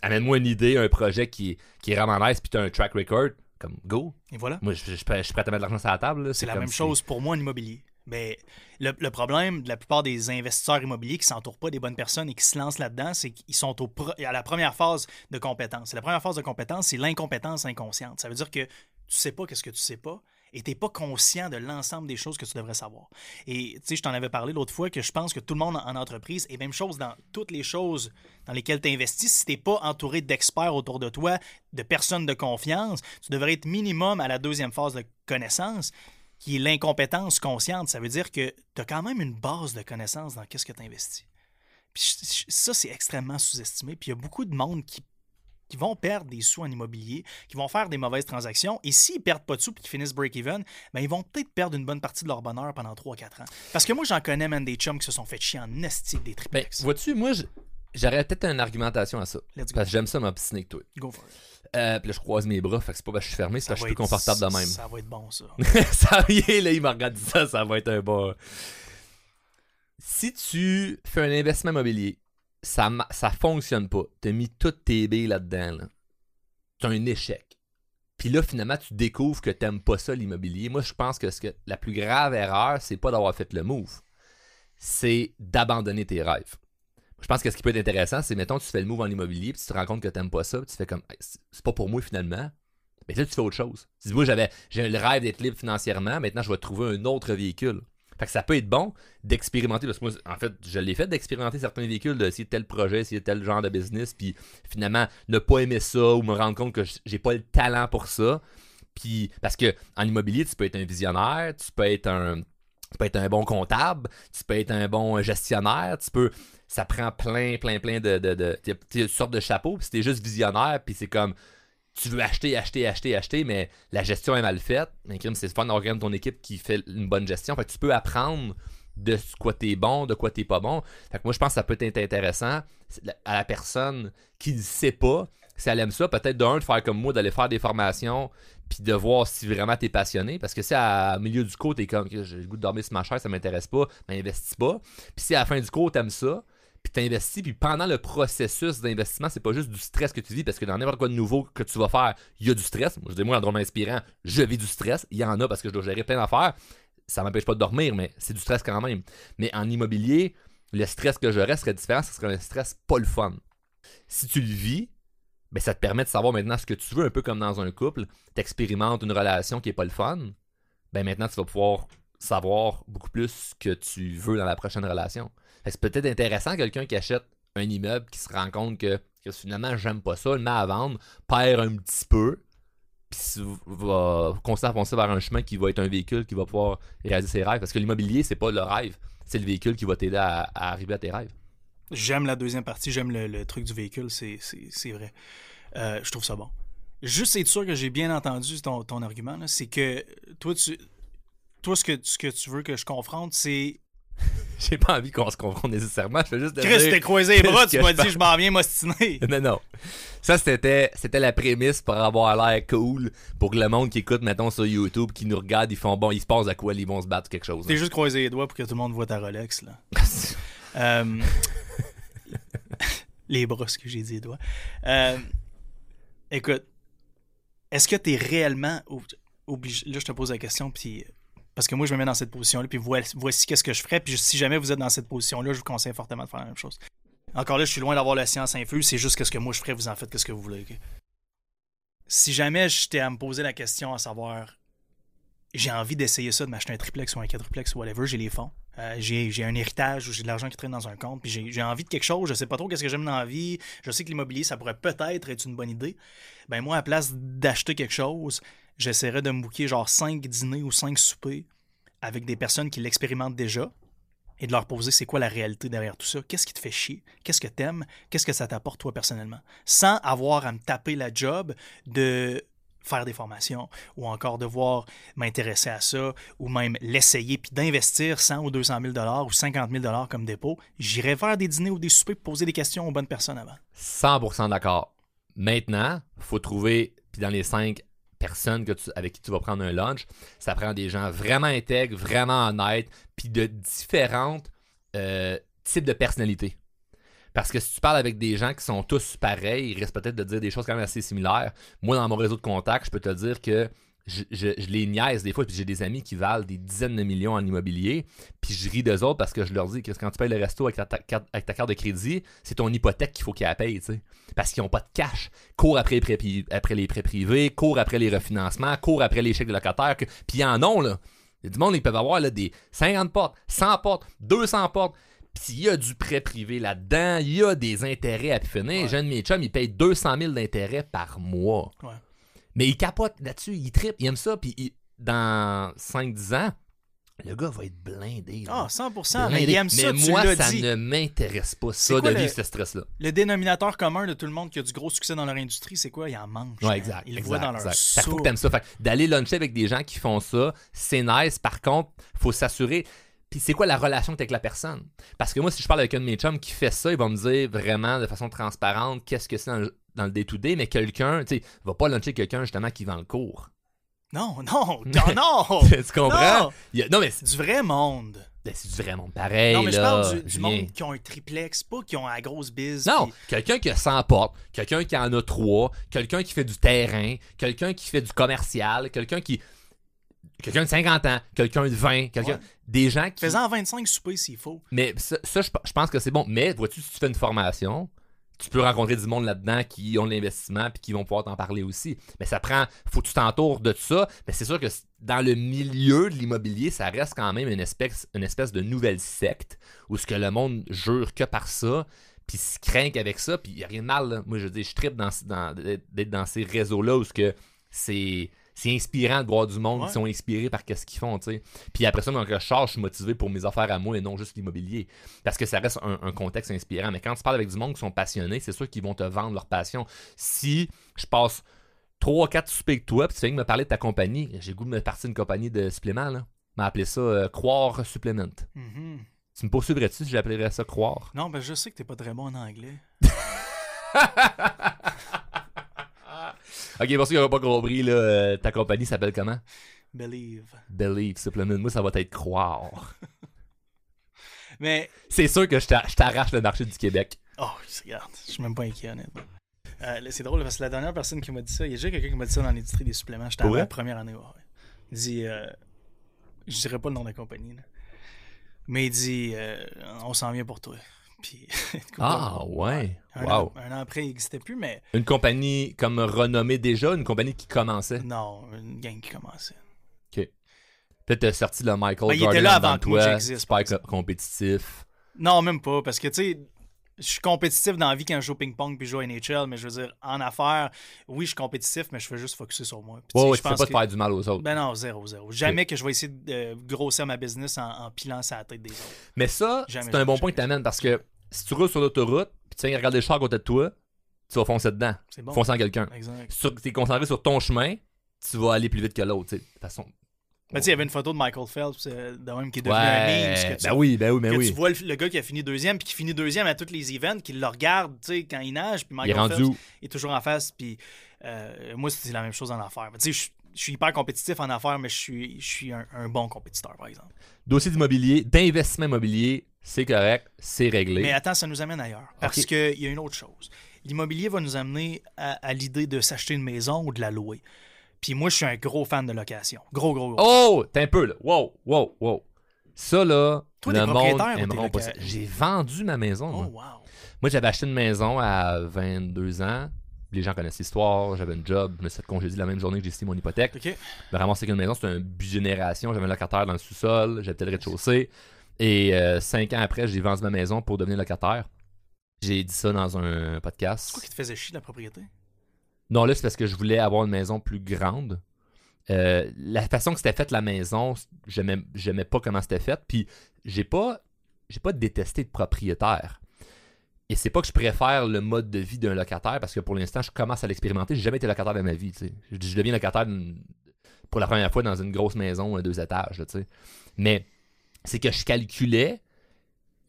Amène-moi une idée, un projet qui, qui est vraiment nice, puis tu as un track record, comme go. Et voilà. Moi, je, je, je suis prêt je suis prêt à mettre de l'argent sur la table. C'est la même chose pour moi en immobilier. Mais le, problème de la plupart des investisseurs immobiliers qui ne s'entourent pas des bonnes personnes et qui se lancent là-dedans, c'est qu'ils sont au à la première phase de compétence. Et la première phase de compétence, c'est l'incompétence inconsciente. Ça veut dire que tu sais pas qu'est-ce que tu sais pas et tu n'es pas conscient de l'ensemble des choses que tu devrais savoir. Et tu sais, je t'en avais parlé l'autre fois que je pense que tout le monde en entreprise, et même chose dans toutes les choses dans lesquelles tu investis, si tu n'es pas entouré d'experts autour de toi, de personnes de confiance, tu devrais être minimum à la deuxième phase de connaissance qui est l'incompétence consciente. Ça veut dire que tu as quand même une base de connaissances dans qu'est-ce que tu investis. Puis ça, c'est extrêmement sous-estimé. Puis il y a beaucoup de monde qui, qui vont perdre des sous en immobilier, qui vont faire des mauvaises transactions. Et s'ils perdent pas de sous et qu'ils finissent break-even, ben ils vont peut-être perdre une bonne partie de leur bonheur pendant 3-4 ans. Parce que moi, j'en connais même des chums qui se sont fait chier en estique des Ben, triplex. vois-tu, moi, j'aurais peut-être une argumentation à ça. Parce que j'aime ça m'obstiner que toi. Go for it. Euh, puis là, je croise mes bras, fait que c'est pas parce que je suis fermé, c'est parce que je suis plus confortable de même. Ça va être bon, ça. ça y est, là, il m'a regardé ça, ça va être un bon. Si tu fais un investissement immobilier, ça, ça fonctionne pas, t'as mis toutes tes billes là-dedans, là. t'as un échec. Puis là, finalement, tu découvres que t'aimes pas ça, l'immobilier. Moi, je pense que, ce que la plus grave erreur, c'est pas d'avoir fait le move, c'est d'abandonner tes rêves. Je pense que ce qui peut être intéressant, c'est, mettons, tu fais le move en immobilier, puis tu te rends compte que t'aimes pas ça, puis tu fais comme, c'est pas pour moi finalement. Mais là, tu fais autre chose. Tu dis, moi, j'avais, j'ai le rêve d'être libre financièrement, maintenant, je vais trouver un autre véhicule. Fait que ça peut être bon d'expérimenter, parce que moi, en fait, je l'ai fait d'expérimenter certains véhicules, d'essayer tel projet, essayer tel genre de business, puis finalement, ne pas aimer ça ou me rendre compte que j'ai pas le talent pour ça. Puis, parce que en immobilier, tu peux être un visionnaire, tu peux être un, tu peux être un bon comptable, tu peux être un bon gestionnaire, tu peux. Ça prend plein, plein, plein de. de, de, de- sortes de chapeaux, puis t'es juste visionnaire, puis c'est comme. Tu veux acheter, acheter, acheter, acheter, mais la gestion est mal faite. Mais c'est fun d'avoir ton équipe qui fait une bonne gestion. Fait que tu peux apprendre de quoi t'es bon, de quoi t'es pas bon. Fait que moi, je pense que ça peut être intéressant à la personne qui ne sait pas si elle aime ça, peut-être d'un de faire comme moi, d'aller faire des formations, puis de voir si vraiment t'es passionné. Parce que si à- milieu du cours, t'es comme j'ai le goût de dormir sur ma chaise, ça m'intéresse pas, ben investis pas. Puis si à la fin du cours, t'aimes ça, puis t'investis, puis pendant le processus d'investissement, c'est pas juste du stress que tu vis, parce que dans n'importe quoi de nouveau que tu vas faire, il y a du stress. Moi, je dis, moi, en drôle inspirant, je vis du stress. Il y en a parce que je dois gérer plein d'affaires. Ça m'empêche pas de dormir, mais c'est du stress quand même. Mais en immobilier, le stress que j'aurais serait différent, ce serait un stress pas le fun. Si tu le vis, ben ça te permet de savoir maintenant ce que tu veux, un peu comme dans un couple. T'expérimentes une relation qui est pas le fun, ben maintenant tu vas pouvoir savoir beaucoup plus ce que tu veux dans la prochaine relation. C'est peut-être intéressant quelqu'un qui achète un immeuble qui se rend compte que, finalement j'aime pas ça, le met à vendre, perd un petit peu, puis va continuer à foncer vers un chemin qui va être un véhicule qui va pouvoir réaliser ses rêves. Parce que l'immobilier, c'est pas le rêve, c'est le véhicule qui va t'aider à, arriver à tes rêves. J'aime la deuxième partie, j'aime le, truc du véhicule, c'est, vrai. Euh, je trouve ça bon. Juste être sûr que j'ai bien entendu ton, ton argument, c'est que toi, tu, toi ce, que, ce que tu veux que je confronte, c'est. J'ai pas envie qu'on se confronte nécessairement, je fais juste te Chris, t'es croisé les bras, tu m'as dit, je m'en viens m'ostiner. Non, non. Ça, c'était, c'était la prémisse pour avoir l'air cool, pour que le monde qui écoute, mettons, sur YouTube, qui nous regarde, ils font bon, ils se passent à quoi, ils vont se battre quelque chose. T'es juste croisé les doigts pour que tout le monde voit ta Rolex, là. Euh, les bras, ce que j'ai dit, les doigts. Euh, écoute, est-ce que tu es réellement ob- obligé. Là, je te pose la question, puis. Parce que moi, je me mets dans cette position-là, puis voici, qu'est-ce que je ferais. Puis si jamais vous êtes dans cette position-là, je vous conseille fortement de faire la même chose. Encore là, je suis loin d'avoir la science infuse, c'est juste qu'est-ce que moi je ferais, vous en faites qu'est-ce que vous voulez. Si jamais j'étais à me poser la question à savoir, j'ai envie d'essayer ça, de m'acheter un triplex ou un quadruplex ou whatever, j'ai les fonds. Euh, j'ai un héritage ou j'ai de l'argent qui traîne dans un compte, puis j'ai j'ai envie de quelque chose, je sais pas trop qu'est-ce que j'aime dans la vie, je sais que l'immobilier, ça pourrait peut-être être une bonne idée. Ben moi, à place d'acheter quelque chose, j'essaierais de me booker genre 5 dîners ou 5 soupers avec des personnes qui l'expérimentent déjà et de leur poser c'est quoi la réalité derrière tout ça, qu'est-ce qui te fait chier, qu'est-ce que t'aimes, qu'est-ce que ça t'apporte toi personnellement, sans avoir à me taper la job de faire des formations ou encore devoir m'intéresser à ça ou même l'essayer puis d'investir 100 ou 200 000 dollars ou 50 000 dollars comme dépôt, j'irai faire des dîners ou des soupers pour poser des questions aux bonnes personnes avant. 100% d'accord. Maintenant, faut trouver, puis dans les cinq tu- avec qui tu vas prendre un lunch, ça prend des gens vraiment intègres, vraiment honnêtes, puis de différentes euh, types de personnalités. Parce que si tu parles avec des gens qui sont tous pareils, ils risquent peut-être de dire des choses quand même assez similaires. Moi, dans mon réseau de contacts, je peux te dire que je, je- je les niaise des fois, puis j'ai des amis qui valent des dizaines de millions en immobilier, puis je ris d'eux autres parce que je leur dis que quand tu payes le resto avec ta, ta- carte- avec ta carte de crédit, c'est ton hypothèque qu'il faut qu'ils la payent, tu sais. Parce qu'ils n'ont pas de cash. Cours après les, prêts, pri- après les prêts privés, cours après les refinancements, cours après les chèques de locataires, que- puis ils en ont, là. Il y a du monde, ils peuvent avoir là, des 50 portes, 100 portes, 200 portes. Puis il y a du prêt privé là-dedans, il y a des intérêts à finir. Ouais. J'ai un de mes chums, il paye 200 000 d'intérêts par mois. Ouais. Mais il capote là-dessus, il tripe, il aime ça, puis il- dans 5-10 ans, le gars va être blindé. Ah, 100%, mais il aime ça, Mais tu moi, ça dit. ne m'intéresse pas, ça, quoi de le- vivre ce stress-là. Le dénominateur commun de tout le monde qui a du gros succès dans leur industrie, c'est quoi? Ils en mangent. Ouais, man. exact. Ils le exact, voient dans leur que faut que soupe. t'aimes ça. Fait d'aller luncher avec des gens qui font ça, c'est nice. Par contre, faut s'assurer. Puis c'est quoi la relation que t'as avec la personne? Parce que moi, si je parle avec un de mes chums qui fait ça, il va me dire vraiment de façon transparente qu'est-ce que c'est dans le, dans le day-to-day, mais quelqu'un, tu sais, va pas luncher quelqu'un justement qui vend le cours. Non, non, non, non! tu comprends? Non! Il y a- non, mais c'est Du vrai monde. ben, c'est du vraiment pareil. non, mais je parle du, monde qui ont un triplex, pas qui ont la grosse bise. Non, quelqu'un qui a 100 portes, quelqu'un qui en a 3, quelqu'un qui fait du terrain, quelqu'un qui fait du commercial, quelqu'un qui. Quelqu'un de 50 ans, quelqu'un de 20, quelqu'un. Ouais. Des gens qui. Fais-en 25 soupers s'il faut. Mais ça, ça, je, je pense que c'est bon. Mais vois-tu, si tu fais une formation, tu peux rencontrer du monde là-dedans qui ont de l'investissement puis qui vont pouvoir t'en parler aussi. Mais ça prend. Faut que tu t'entoures de ça. Mais c'est sûr que dans le milieu de l'immobilier, ça reste quand même une espèce, une espèce de nouvelle secte où ce que le monde jure que par ça. Puis se craint avec ça, puis il n'y a rien de mal. là. Moi, je dis, je tripe dans- d'être dans ces réseaux-là où ce que c'est. C'est inspirant de voir du monde Ouais. qui sont inspirés par ce qu'ils font, tu sais. Puis après ça, quand je charge, je suis motivé pour mes affaires à moi et non juste l'immobilier. Parce que ça reste un, un contexte inspirant. Mais quand tu parles avec du monde qui sont passionnés, c'est sûr qu'ils vont te vendre leur passion. Si je passe 3 4 soupers avec toi, puis tu viens de me parler de ta compagnie, j'ai le goût de me partir une compagnie de suppléments, là. m'a appelé ça euh, Croire Supplement. Mhm. Tu me poursuivrais-tu si j'appellerais ça Croire? Non, ben je sais que t'es pas très bon en anglais. Ok, pour ceux qui n'ont pas compris, là, euh, ta compagnie s'appelle comment? Believe. Believe Supplement. Moi, ça va être Croire. Mais, C'est sûr que je t'a- je t'arrache le marché du Québec. oh, regarde, je suis même pas inquiet, honnêtement. Euh, c'est drôle parce que la dernière personne qui m'a dit ça, il y a déjà quelqu'un qui m'a dit ça dans l'industrie des suppléments. J'étais à Pour ma vrai? première année. ouais, ouais. Il dit, euh, je dirais pas le nom de la compagnie, là. mais il dit, euh, on s'en vient pour toi. Puis, Ah, ouais. Un, Wow. an, un an après, il n'existait plus, mais Une compagnie comme renommée déjà, une compagnie qui commençait? non, une gang qui commençait. Peut-être t'as sorti le Michael Ben, il était Jordan là avant que toi, j'existe, co- compétitif. Non, même pas, parce que tu sais, je suis compétitif dans la vie quand je joue au ping-pong puis je joue à NHL, mais je veux dire, en affaires, oui, je suis compétitif, mais je fais juste focusser sur moi. Puis, Ouais, ouais, je tu fais pense pas te faire du mal aux autres. Ben non, zéro, zéro. Jamais que je vais essayer de euh, grossir ma business en, en pilant sa tête des autres. Mais ça, c'est un jamais, bon point que t'amènes parce que si tu roules sur l'autoroute, puis tu viens regarder le char à côté de toi, tu vas foncer dedans, bon. foncer en quelqu'un. Exact. Si tu es concentré sur ton chemin, tu vas aller plus vite que l'autre. De toute façon. Ben, tu sais, il y avait une photo de Michael Phelps, euh, de même qui est devenu un Ouais, meme. ce que tu- ben oui, ben oui, ben que oui. tu vois le, le gars qui a fini deuxième, puis qui finit deuxième à tous les events, qui le regarde, tu sais, quand il nage, puis Il est Michael rendu Phelps où? est toujours en face, puis euh, moi, c'est la même chose en affaires. Tu sais, je suis hyper compétitif en affaires, mais je suis, je suis un, un bon compétiteur, par exemple. Dossier d'immobilier, d'investissement immobilier, c'est correct, c'est réglé. Mais attends, ça nous amène ailleurs. Parce Ok. qu'il y a une autre chose. L'immobilier va nous amener à, à l'idée de s'acheter une maison ou de la louer. Puis moi, je suis un gros fan de location. Gros, gros, gros. Oh, t'es un peu là. Wow, wow, wow. Ça là, Toi, le monde aimeront pas ça. J'ai vendu ma maison. Oh, moi. wow. Moi, j'avais acheté une maison à 22 ans. Les gens connaissent l'histoire. J'avais un job. Je me suis fait congédier la même journée que j'ai signé mon hypothèque. OK. Me ramasser qu'une maison, c'était un bigénération. J'avais un locataire dans le sous-sol. J'habitais le rez-de-chaussée. Et euh, cinq ans après, j'ai vendu ma maison pour devenir locataire. J'ai dit ça dans un podcast. C'est quoi qui te faisait chier la propriété? Non, là, c'est parce que je voulais avoir une maison plus grande. Euh, la façon que c'était faite la maison, j'aimais, pas comment c'était fait. Puis j'ai pas, j'ai pas détesté de propriétaire. Et c'est pas que je préfère le mode de vie d'un locataire parce que pour l'instant, je commence à l'expérimenter. J'ai jamais été locataire de ma vie. Je, deviens locataire pour la première fois dans une grosse maison, euh, deux étages. Mais c'est que je calculais.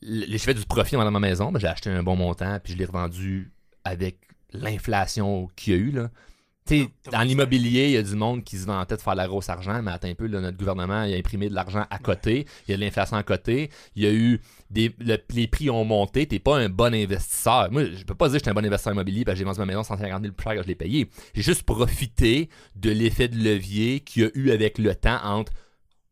J'ai fait du profit dans ma maison. ben, j'ai acheté un bon montant puis je l'ai revendu avec l'inflation qu'il y a eu. Là. Tu sais, T'as dans vendu l'immobilier, il y a du monde qui se vantait de faire la grosse argent, mais attends un peu, là, notre gouvernement il a imprimé de l'argent à côté, il y a de l'inflation à côté, il y a eu des. le- les prix ont monté, t'es pas un bon investisseur. Moi, je peux pas dire que j'étais un bon investisseur immobilier parce que j'ai vendu ma maison 150 000 plus cher que je l'ai payé. J'ai juste profité de l'effet de levier qu'il y a eu avec le temps entre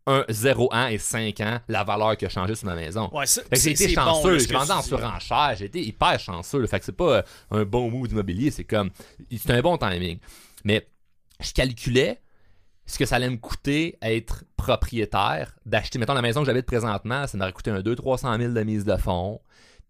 un 0 ans et 5 ans, la valeur qui a changé sur ma maison. Ouais, j'ai été bon, chanceux, ce j'ai vendu en surenchère, j'ai été hyper chanceux. là. Fait que c'est pas euh, un bon move d'immobilier, c'est comme. C'est un bon timing. Mais je calculais ce que ça allait me coûter être propriétaire, d'acheter, mettons, la maison que j'habite présentement, ça m'aurait coûté un 200-300 000 de mise de fonds.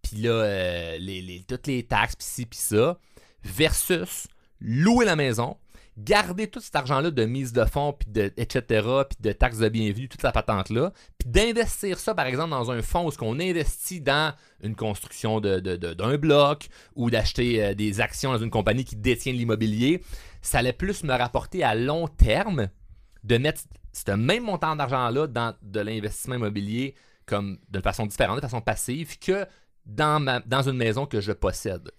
Puis là, euh, les, les- toutes les taxes, pis ci, pis ça, versus louer la maison, garder tout cet argent-là de mise de fonds, puis de, etc., puis de taxes de bienvenue, toute la patente-là, puis d'investir ça, par exemple, dans un fonds où on investit dans une construction de- de- de- d'un bloc ou d'acheter euh, des actions dans une compagnie qui détient l'immobilier, ça allait plus me rapporter à long terme de mettre ce même montant d'argent-là dans de l'investissement immobilier comme de façon différente, de façon passive, que dans une maison que je possède.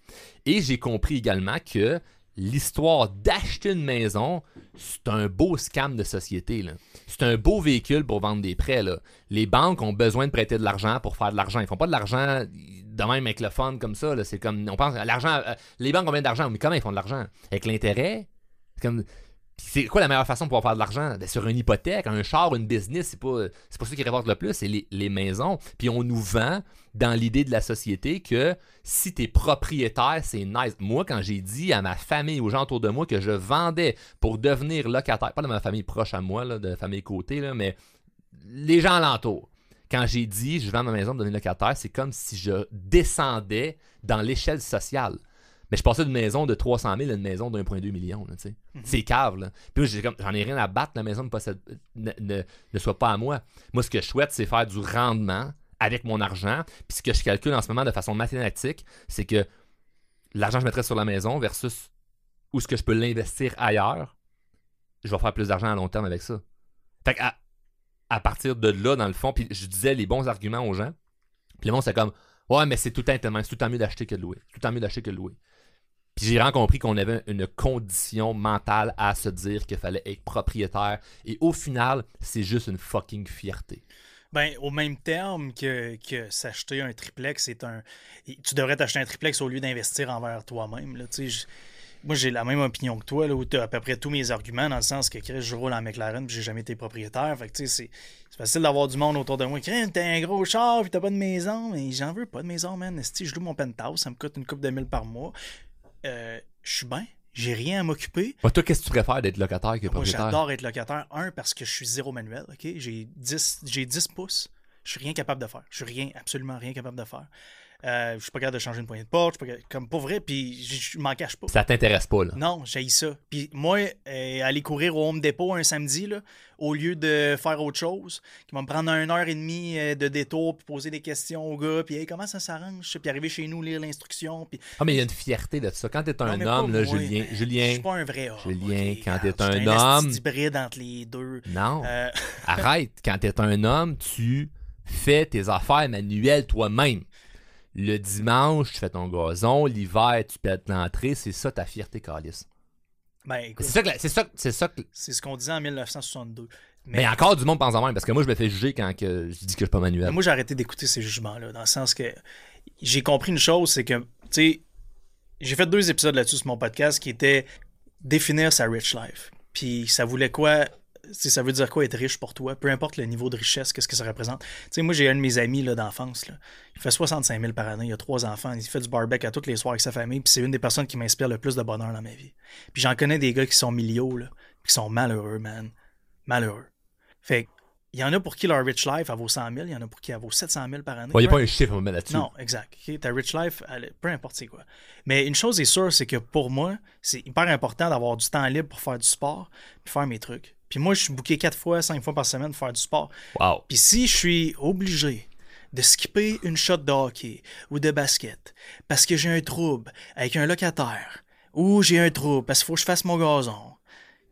Et j'ai compris également que l'histoire d'acheter une maison, c'est un beau scam de société. C'est un beau véhicule pour vendre des prêts. Les banques ont besoin de prêter de l'argent pour faire de l'argent. Ils font pas de l'argent de même avec le fun comme ça. C'est comme, on pense, l'argent, euh, les banques ont besoin d'argent, mais comment ils font de l'argent? Avec l'intérêt? Comme, c'est quoi la meilleure façon pour faire de l'argent? Ben, sur une hypothèque, un char, une business, c'est pas, c'est pas ça qui rapporte le plus, c'est les, maisons. Puis on nous vend dans l'idée de la société que si t'es propriétaire, c'est nice. Moi, quand j'ai dit à ma famille, aux gens autour de moi que je vendais pour devenir locataire, pas de ma famille proche à moi, de famille côté, mais les gens alentours. Quand j'ai dit je vends ma maison pour devenir locataire, c'est comme si je descendais dans l'échelle sociale. Mais je passais d'une maison de 300 000 à une maison de 1,2 million. là, tu sais. C'est cave. Là. Puis là, j'ai comme- j'en ai rien à battre, la maison ne, possède, ne, ne- ne soit pas à moi. Moi, ce que je souhaite, c'est faire du rendement avec mon argent. Puis ce que je calcule en ce moment de façon mathématique, c'est que l'argent que je mettrais sur la maison versus où est-ce que je peux l'investir ailleurs, je vais faire plus d'argent à long terme avec ça. Fait à, à partir de là, dans le fond, puis je disais les bons arguments aux gens. Puis le monde, c'est comme Ouais, mais c'est tout le temps tellement, c'est tout le temps mieux d'acheter que de louer. C'est tout le temps mieux d'acheter que de louer. Puis j'ai vraiment compris qu'on avait une condition mentale à se dire qu'il fallait être propriétaire. Et au final, c'est juste une fucking fierté. Ben, au même terme que, que s'acheter un triplex, c'est un. Tu devrais t'acheter un triplex au lieu d'investir envers toi-même. Moi, j'ai la même opinion que toi, là, où tu as à peu près tous mes arguments, dans le sens que Chris, je roule en McLaren puis j'ai jamais été propriétaire. Fait que, tu sais, c'est facile d'avoir du monde autour de moi. Chris, t'as un gros char puis t'as pas de maison. Mais j'en veux pas de maison, man. Esti, je loue mon penthouse, ça me coûte une coupe de mille par mois. Euh, je suis bien. J'ai rien à m'occuper. Moi, toi, qu'est-ce que tu préfères d'être locataire que Moi, propriétaire? j'adore être locataire. Un, parce que je suis zéro manuel, OK? J'ai 10, j'ai 10 pouces. Je suis rien capable de faire. Je suis rien, absolument rien capable de faire. Euh, je suis pas capable de changer une poignée de porte. je suis pas Comme pour vrai, puis je m'en cache pas. Ça t'intéresse pas, là? Non, j'ai ça. Puis moi, euh, aller courir au Home Depot un samedi, là, au lieu de faire autre chose, qui va me prendre une heure et demie euh, de détour, puis poser des questions au gars, puis hey, comment ça s'arrange, puis arriver chez nous, lire l'instruction, puis Ah, mais il y a une fierté de ça. Quand t'es un Non, homme, là, moi. Julien, Je Julien, suis pas un vrai homme. Julien, quand t'es un je suis homme- esti hybride entre les deux. non. Euh, Arrête, quand t'es un homme, tu fais tes affaires manuelles toi-même. Le dimanche, tu fais ton gazon, l'hiver, tu pètes l'entrée, c'est ça ta fierté, Calis. ben, C'est ça que, c'est ça, c'est ça que- c'est ce qu'on disait en 1962. mais encore du monde pense en même, parce que moi, je me fais juger quand que je dis que je suis pas manuel. Mais moi, j'ai arrêté d'écouter ces jugements-là, dans le sens que j'ai compris une chose, c'est que, tu sais, j'ai fait deux épisodes là-dessus sur mon podcast qui étaient définir sa rich life. Puis ça voulait quoi, ça veut dire quoi être riche pour toi, peu importe le niveau de richesse, qu'est-ce que ça représente. Tu sais, moi, j'ai un de mes amis d'enfance, il fait 65 000 par année, il a trois enfants, il fait du barbecue à tous les soirs avec sa famille, puis c'est une des personnes qui m'inspire le plus de bonheur dans ma vie. Puis j'en connais des gars qui sont milliaux, là, qui sont malheureux, man. Malheureux. Fait il y en a pour qui leur rich life, elle vaut 100 000, il y en a pour qui elle vaut 700 000 par année. Il n'y a pas un chiffre à là-dessus. non, exact. Ta rich life, elle- peu importe c'est quoi. Mais une chose est sûre, c'est que pour moi, c'est hyper important d'avoir du temps libre pour faire du sport puis faire mes trucs. Puis moi, je suis booké quatre fois, cinq fois par semaine pour faire du sport. Wow. Puis si je suis obligé de skipper une shot de hockey ou de basket parce que j'ai un trouble avec un locataire ou j'ai un trouble parce qu'il faut que je fasse mon gazon,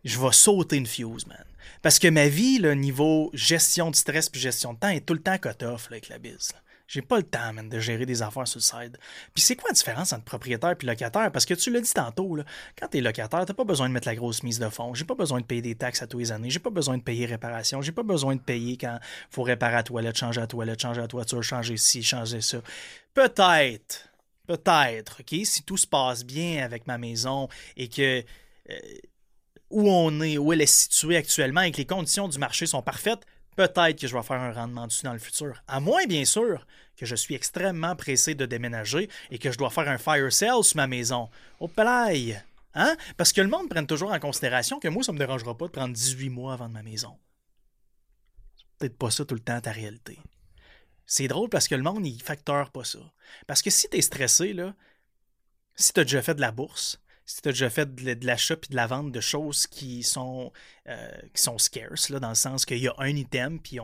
je vais sauter une fuse, man. Parce que ma vie, le niveau gestion de stress puis gestion de temps est tout le temps cut-off avec la bise. là. J'ai pas le temps, man, de gérer des affaires sur le side. Puis c'est quoi la différence entre propriétaire et locataire? Parce que tu l'as dit tantôt, là, quand t'es locataire, t'as pas besoin de mettre la grosse mise de fonds. J'ai pas besoin de payer des taxes à tous les années. J'ai pas besoin de payer réparation. J'ai pas besoin de payer quand faut réparer la toilette, changer la toilette, changer la toiture, changer ci, changer ça. Peut-être, peut-être, OK, si tout se passe bien avec ma maison et que euh, où on est, où elle est située actuellement et que les conditions du marché sont parfaites, peut-être que je vais faire un rendement dessus dans le futur. À moins, bien sûr, que je suis extrêmement pressé de déménager et que je dois faire un fire sale sur ma maison. Au palaille! Hein? Parce que le monde prenne toujours en considération que moi, ça me dérangera pas de prendre 18 mois avant de ma maison. C'est peut-être pas ça tout le temps ta réalité. C'est drôle parce que le monde, il facteur pas ça. Parce que si t'es stressé, là, si t'as déjà fait de la bourse, si tu as déjà fait de, de l'achat puis de la vente de choses qui sont, euh, qui sont scarce, là, dans le sens qu'il y a un item, puis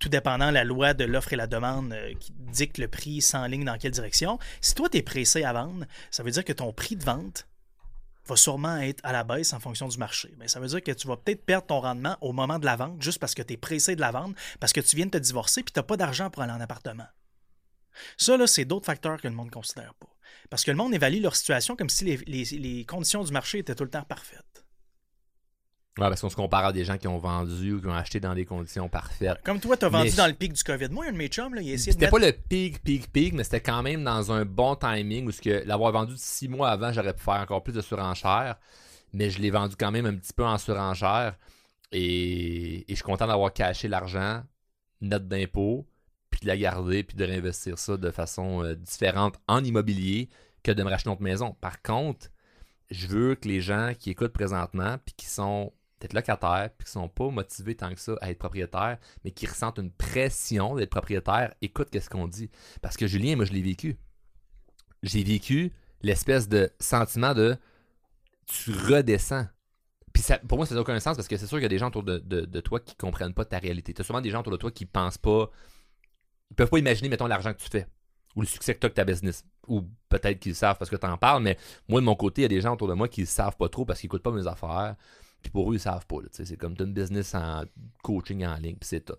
tout dépendant la loi de l'offre et la demande euh, qui dicte le prix sans ligne dans quelle direction, si toi tu es pressé à vendre, ça veut dire que ton prix de vente va sûrement être à la baisse en fonction du marché. Mais ça veut dire que tu vas peut-être perdre ton rendement au moment de la vente juste parce que tu es pressé de la vendre, parce que tu viens de te divorcer puis tu n'as pas d'argent pour aller en appartement. Ça, là, c'est d'autres facteurs que le monde ne considère pas. Parce que le monde évalue leur situation comme si les, les- les conditions du marché étaient tout le temps parfaites. Ouais, parce qu'on se compare à des gens qui ont vendu ou qui ont acheté dans des conditions parfaites. Comme toi, tu as vendu Mais- dans le pic du COVID. Moi, un de mes chums, là, il a essayé de C'était mettre... pas le pic, pic, pic, mais c'était quand même dans un bon timing où ce que l'avoir vendu six mois avant, j'aurais pu faire encore plus de surenchère. Mais je l'ai vendu quand même un petit peu en surenchère. Et, et je suis content d'avoir caché l'argent, note d'impôt, puis de la garder, puis de réinvestir ça de façon euh, différente en immobilier que de me racheter une autre maison. Par contre, je veux que les gens qui écoutent présentement, puis qui sont peut-être locataires, puis qui sont pas motivés tant que ça à être propriétaires, mais qui ressentent une pression d'être propriétaire, écoute qu'est-ce qu'on dit. Parce que Julien, moi, je l'ai vécu. J'ai vécu l'espèce de sentiment de tu redescends. Puis ça, pour moi, ça n'a aucun sens parce que c'est sûr qu'il y a des gens autour de toi qui comprennent pas ta réalité. Tu as souvent des gens autour de toi qui pensent pas. Ils peuvent pas imaginer, mettons, l'argent que tu fais ou le succès que tu as avec ta business. Ou peut-être qu'ils le savent parce que tu en parles, mais moi, de mon côté, il y a des gens autour de moi qui ne savent pas trop parce qu'ils n'écoutent pas mes affaires. Puis pour eux, ils savent pas. C'est comme tu une business en coaching en ligne, puis c'est tout.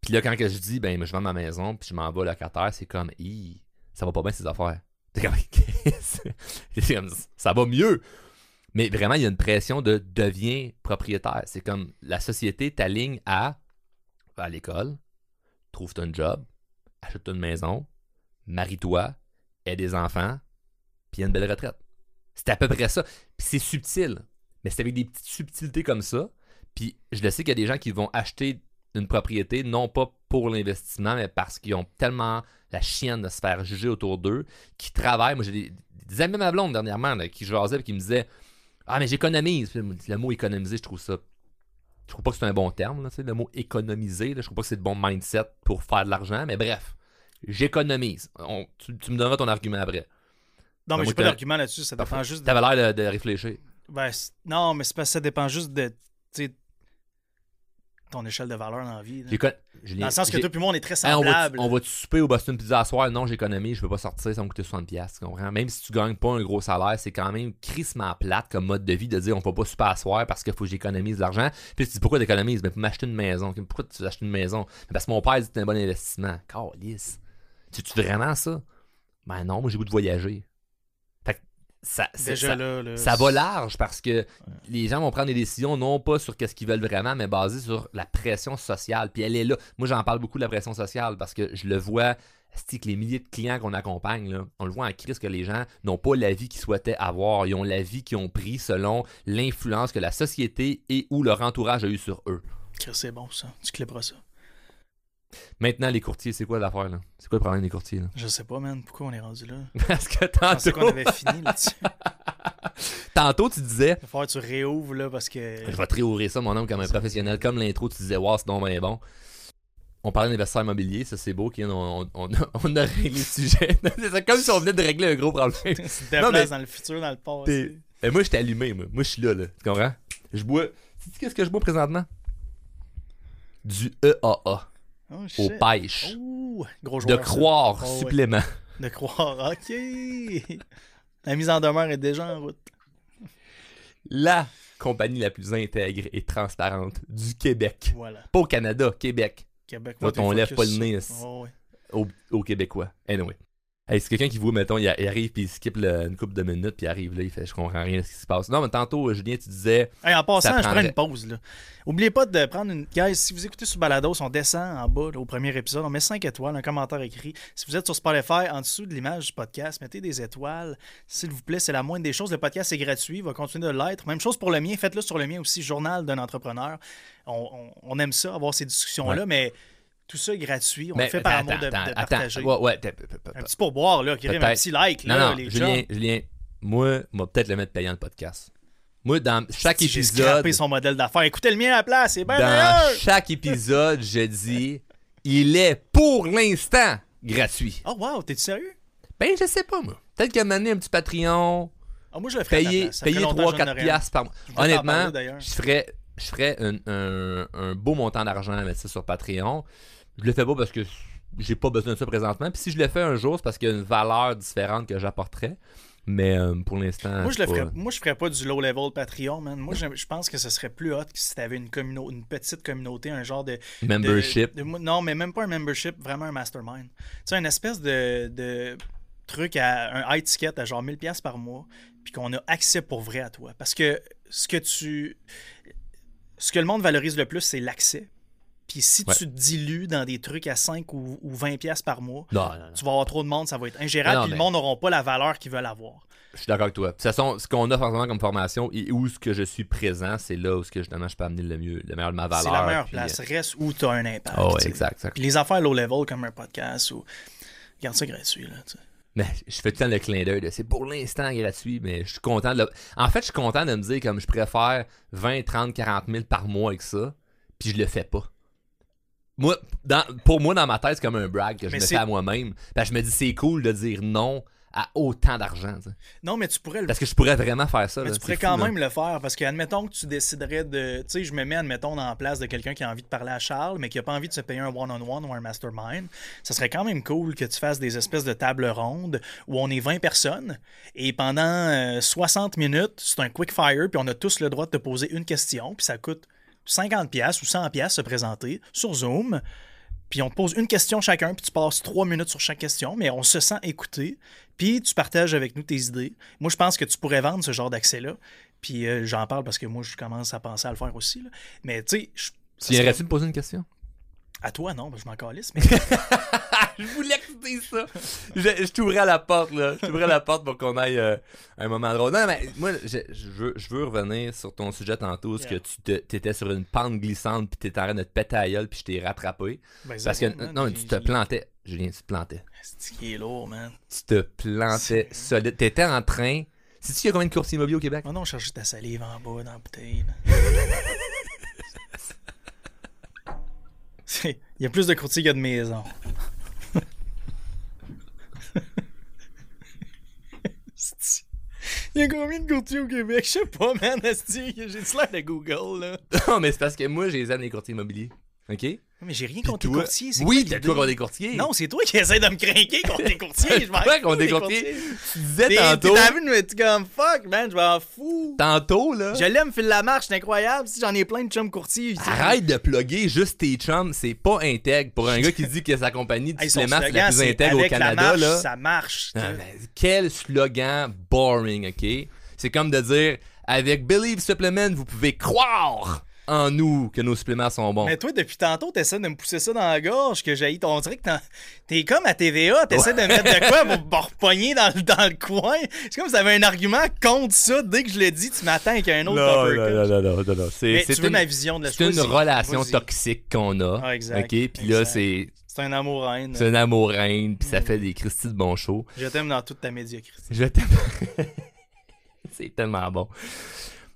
Puis là, quand que je dis, ben, je vends ma maison, puis je m'en vais locataire, c'est comme, ça va pas bien ces affaires. C'est comme, ça va mieux. Mais vraiment, il y a une pression de deviens propriétaire. C'est comme la société t'aligne à à l'école, trouve un job, achète une maison, marie-toi, aie des enfants, puis une belle retraite. C'est à peu près ça. Puis c'est subtil. Mais c'est avec des petites subtilités comme ça. Puis je le sais qu'il y a des gens qui vont acheter une propriété, non pas pour l'investissement, mais parce qu'ils ont tellement la chienne de se faire juger autour d'eux, qui travaillent. Moi, j'ai des, amis de ma blonde dernièrement qui jasaient et qui me disaient Ah, mais j'économise. Le mot économiser, je trouve ça. Je trouve pas que c'est un bon terme, là, le mot économiser. Là, je trouve pas que c'est le bon mindset pour faire de l'argent, mais bref, j'économise. On- Tu, tu me donneras ton argument après. Non, mais moi, j'ai pas d'argument là-dessus. Ça dépend juste de... T'avais l'air de, de réfléchir. Ben, non, mais c'est parce que ça dépend juste de ton échelle de valeur dans la vie. là. Dans le sens que toi puis moi, on est très Hey, on va semblables. on va-tu souper au Boston Pizza à soir? Non, j'économise, je peux pas sortir, ça va me coûter 60$, piastres, tu comprends? Même si tu gagnes pas un gros salaire, c'est quand même crissement plate comme mode de vie de dire on va pas super à soir parce qu'il faut que j'économise de l'argent. Puis tu dis pourquoi t'économises? Ben pour m'acheter une maison. Pourquoi tu achètes une maison? Ben, parce que mon père dit que c'est un bon investissement. Calice. Tu tu vraiment ça? Ben non, moi j'ai goût de voyager. Ça, Déjà ça- là, là, ça va large parce que les gens vont prendre des décisions non pas sur qu'est-ce qu'ils veulent vraiment, mais basées sur la pression sociale. Puis elle est là. Moi, j'en parle beaucoup de la pression sociale parce que je le vois. Que les milliers de clients qu'on accompagne, là, on le voit en crise que les gens n'ont pas la vie qu'ils souhaitaient avoir. Ils ont la vie qu'ils ont pris selon l'influence que la société et ou leur entourage a eu sur eux. C'est bon, ça. Tu clipperas ça. Maintenant, les courtiers, c'est quoi l'affaire là? C'est quoi le problème des courtiers là? Je sais pas, man. Pourquoi on est rendu là? Parce que Je pensais qu'on tantôt, avait fini là-dessus. tantôt, tu disais, Il va falloir que tu réouvres, là, parce que... Je vais te réouvrir ça, mon homme, comme un professionnel. Comme l'intro, tu disais, wow, c'est donc bien bon. On parlait d'investisseur immobilier, ça c'est beau, Ken, on, on, on, a, réglé le sujet. c'est comme si on venait de régler un gros problème. tu te Non, mais- dans le futur, dans le passé. Et moi, je suis allumé, moi. Moi, je suis là, là. Tu comprends? Je bois. Tu sais qu'est-ce que je bois présentement? Du EAA. Oh, aux pêches. Ouh, gros de joueur, croire, Oh, ouais. supplément. De croire. OK. La mise en demeure est déjà en route. La compagnie la plus intègre et transparente du Québec. Voilà. Pas au Canada, Québec. Québec. Là, on lève pas le nez, ça. c'est- Oh, ouais. Au, au Québécois. Anyway. Hey, c'est quelqu'un qui voit, mettons, il, arrive puis il skip le- une couple de minutes puis il arrive là, il fait je comprends rien de ce qui se passe. Non, mais tantôt, euh, Julien, tu disais Hey, en passant, je prends une pause. Là. Oubliez pas de prendre une. Guys, si vous écoutez sur Balados, on descend en bas là, au premier épisode. On met 5 étoiles, un commentaire écrit. Si vous êtes sur Spotify, en dessous de l'image du podcast, mettez des étoiles. S'il vous plaît, c'est la moindre des choses. Le podcast est gratuit, il va continuer de l'être. Même chose pour le mien. Faites-le sur le mien aussi, Journal d'un entrepreneur. On, on- on aime ça, avoir ces discussions-là, Ouais. mais tout ça est gratuit. On Mais le fait par amour de, de partager. attends. Ouais, ouais, Un petit pourboire, là, qui rime, un petit like. Non, Là, non, les Julien. Julien, moi, moi, peut-être le mettre payant le podcast. Moi, dans chaque Si épisode, son modèle d'affaires. Écoutez le mien à la place, c'est bien dans meilleur. chaque épisode, je dis, il est pour l'instant gratuit. Oh, wow, t'es sérieux? Ben, je sais pas, moi. Peut-être qu'à un moment donné, un petit Patreon, Ah, moi, je le ferais payer, payer longtemps que je 3-4 n'aurais un. piastres par mois. Je Honnêtement, parler, je ferais, je ferais un, un- un beau montant d'argent à mettre ça sur Patreon. Je le fais pas parce que j'ai pas besoin de ça présentement. Puis si je le fais un jour, c'est parce qu'il y a une valeur différente que j'apporterais. Mais euh, pour l'instant, Moi, je le pas- ferais, moi, je ferais pas du low-level Patreon, man. Moi, je, je pense que ce serait plus hot que si t'avais une, communau- une petite communauté, un genre de. de- membership. de- non, mais même pas un membership, vraiment un mastermind. Tu sais, une espèce de, de truc à un high ticket à genre 1000$ par mois, puis qu'on a accès pour vrai à toi. Parce que ce que tu. Ce que le monde valorise le plus, c'est l'accès. Puis si Ouais. tu te dilues dans des trucs à 5 ou, ou 20$ par mois, Non, non, non. tu vas avoir trop de monde, ça va être ingérable, puis mais- le monde n'aura pas la valeur qu'ils veulent avoir. Je suis d'accord avec toi. De toute façon, ce qu'on offre en ce moment comme formation et où ce que je suis présent, c'est là où ce que justement je peux amener le mieux, le meilleur de ma valeur. C'est la meilleure puis, place. euh, Reste où tu as un impact. Oh, exact, exact. Puis les affaires low level comme un podcast ou. Garde ça gratuit, là. Mais je fais tout le temps le clin d'œil c'est pour l'instant gratuit, mais je suis content de le... En fait, je suis content de me dire comme je préfère 20, 30, 40 000 par mois avec ça, puis je le fais pas. Moi, dans, pour moi, dans ma tête, c'est comme un brag que je Mais me fais à moi-même. Que je me dis, c'est cool de dire non à autant d'argent. tu sais. Non, mais tu pourrais le Parce que je pourrais vraiment faire ça. Mais là, tu pourrais fou, quand là. même le faire parce que, admettons que tu déciderais de. Tu sais, je me mets, admettons, dans la place de quelqu'un qui a envie de parler à Charles, mais qui n'a pas envie de se payer un one-on-one ou un mastermind. Ça serait quand même cool que tu fasses des espèces de tables rondes où on est 20 personnes et pendant euh, 60 minutes, c'est un quick fire, puis on a tous le droit de te poser une question, puis ça coûte 50$ piastres ou 100$ piastres se présenter sur Zoom. Puis on te pose une question chacun, puis tu passes trois minutes sur chaque question, mais on se sent écouté, puis tu partages avec nous tes idées. Moi, je pense que tu pourrais vendre ce genre d'accès-là. Puis euh, j'en parle parce que moi, je commence à penser à le faire aussi. là. Mais tu sais, je- Tu viendrais-tu me poser une question? À toi, non, ben, je m'en calisse. Mais je voulais que tu dises ça. Je, je t'ouvrais à la porte, là. Je t'ouvrais à la porte pour qu'on aille euh, un moment drôle. Non, mais moi, je, je veux, je veux revenir sur ton sujet tantôt, ce que tu te- étais sur une pente glissante, puis t'étais en train de te péter à la gueule, puis je t'ai rattrapé. Ben, Parce que, man, non, mais tu te plantais. Julien, tu te plantais. C'est qui est lourd, man. Tu te plantais solide. T'étais en train. Sais-tu qu'il y a combien de courtiers immobiliers au Québec? Oh non, cherche ta salive en bas dans la bouteille. Il y a plus de courtiers qu'il y a de maisons. Il y a combien de courtiers au Québec? Je sais pas, man. esti. J'ai-tu l'air de Google, là? Non, mais c'est parce que moi, je les aime, les courtiers immobiliers. OK? Mais j'ai rien contre les courtiers. Oui, t'as toi contre des courtiers. Non, c'est toi qui essaie de me craquer contre les courtiers. Je m'en fous contre des courtiers. Tu disais tantôt. t'es vu, mais tu comme fuck, man. Je m'en fous. Tantôt, là. Je l'aime, file la marche, c'est incroyable. Si j'en ai plein de chums courtiers. Arrête de plugger juste tes chums, c'est pas intègre. Pour un gars qui dit que sa compagnie de suppléments, c'est la plus intègre au Canada, là. Ça marche. Ah, quel slogan boring, ok? C'est comme de dire, avec Believe Supplement, vous pouvez croire en nous que nos suppléments sont bons. Mais toi, depuis tantôt, t'essaies de me pousser ça dans la gorge, que j'ai. On dirait que t'es comme à TVA, t'essaies de mettre de quoi pour me repogner dans, le- dans le coin? C'est comme si t'avais un argument contre ça. Dès que je le dis, tu m'attends avec un autre non, non, non, non, non, non. C'est, tu veux une, ma vision de la c'est une relation toxique qu'on a. Ah, exact, Ok? Puis là, c'est, C'est un amour-haine. c'est un amour-reine, puis ça Mm. fait des Christy de bons shows. Je t'aime dans toute ta médiocrité. Je t'aime. c'est tellement bon.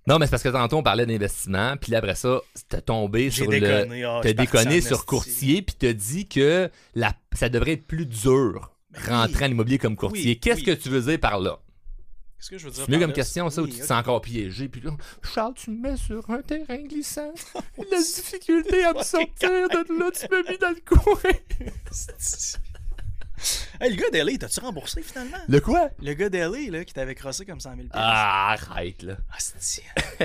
Non, mais c'est parce que tantôt, on parlait d'investissement, puis là, après ça, t'as tombé sur le... déconné. je T'as déconné sur courtier, puis t'as dit que la... ça devrait être plus dur rentrer oui. en immobilier comme courtier. Oui, Qu'est-ce oui. que tu veux dire par là? Qu'est-ce que je veux dire? C'est mieux comme là? question, ça, où tu te sens encore piégé. Puis là, Charles, tu me mets sur un terrain glissant. La difficulté à me sortir de là, tu m'as mis dans le coin. Hey, le gars d'LA, t'as-tu remboursé finalement? Le quoi? Le gars d'LA, là, qui t'avait crossé comme 100 000 Ah, arrête, là. Ah, c'est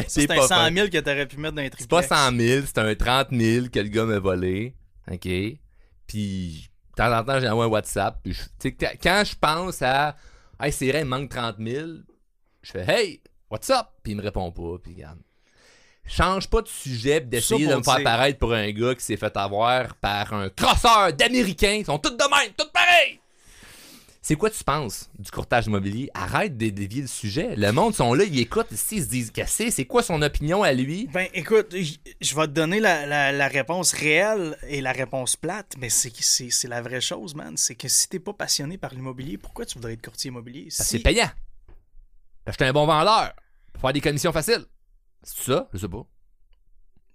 C'est un pas 100 fin. 000 que t'aurais pu mettre dans un C'est pas triplex. 100 000, c'est un 30 000 que le gars m'a volé. OK? Puis, de temps en temps, j'ai envoyé un WhatsApp. Puis, je- tu sais, quand- je pense à, hey, c'est vrai, il me manque 30 000, je fais, hey, what's up? Puis, il me répond pas. Puis, regarde. Change pas de sujet d'essayer de me faire paraître pour un gars qui s'est fait avoir par un crosseur d'Américains. Ils sont tous de même, tous pareils. C'est quoi tu penses du courtage immobilier? Arrête de dévier le sujet. Le monde sont là, ils écoutent, ici, ils se disent qu'est-ce c'est quoi son opinion à lui? Ben, écoute, je vais te donner la, la- la réponse réelle et la réponse plate, mais c'est la vraie chose, man. C'est que si t'es pas passionné par l'immobilier, pourquoi tu voudrais être courtier immobilier? Si- c'est payant. Parce que un bon vendeur. Pour faire des commissions faciles. C'est ça? Je sais pas.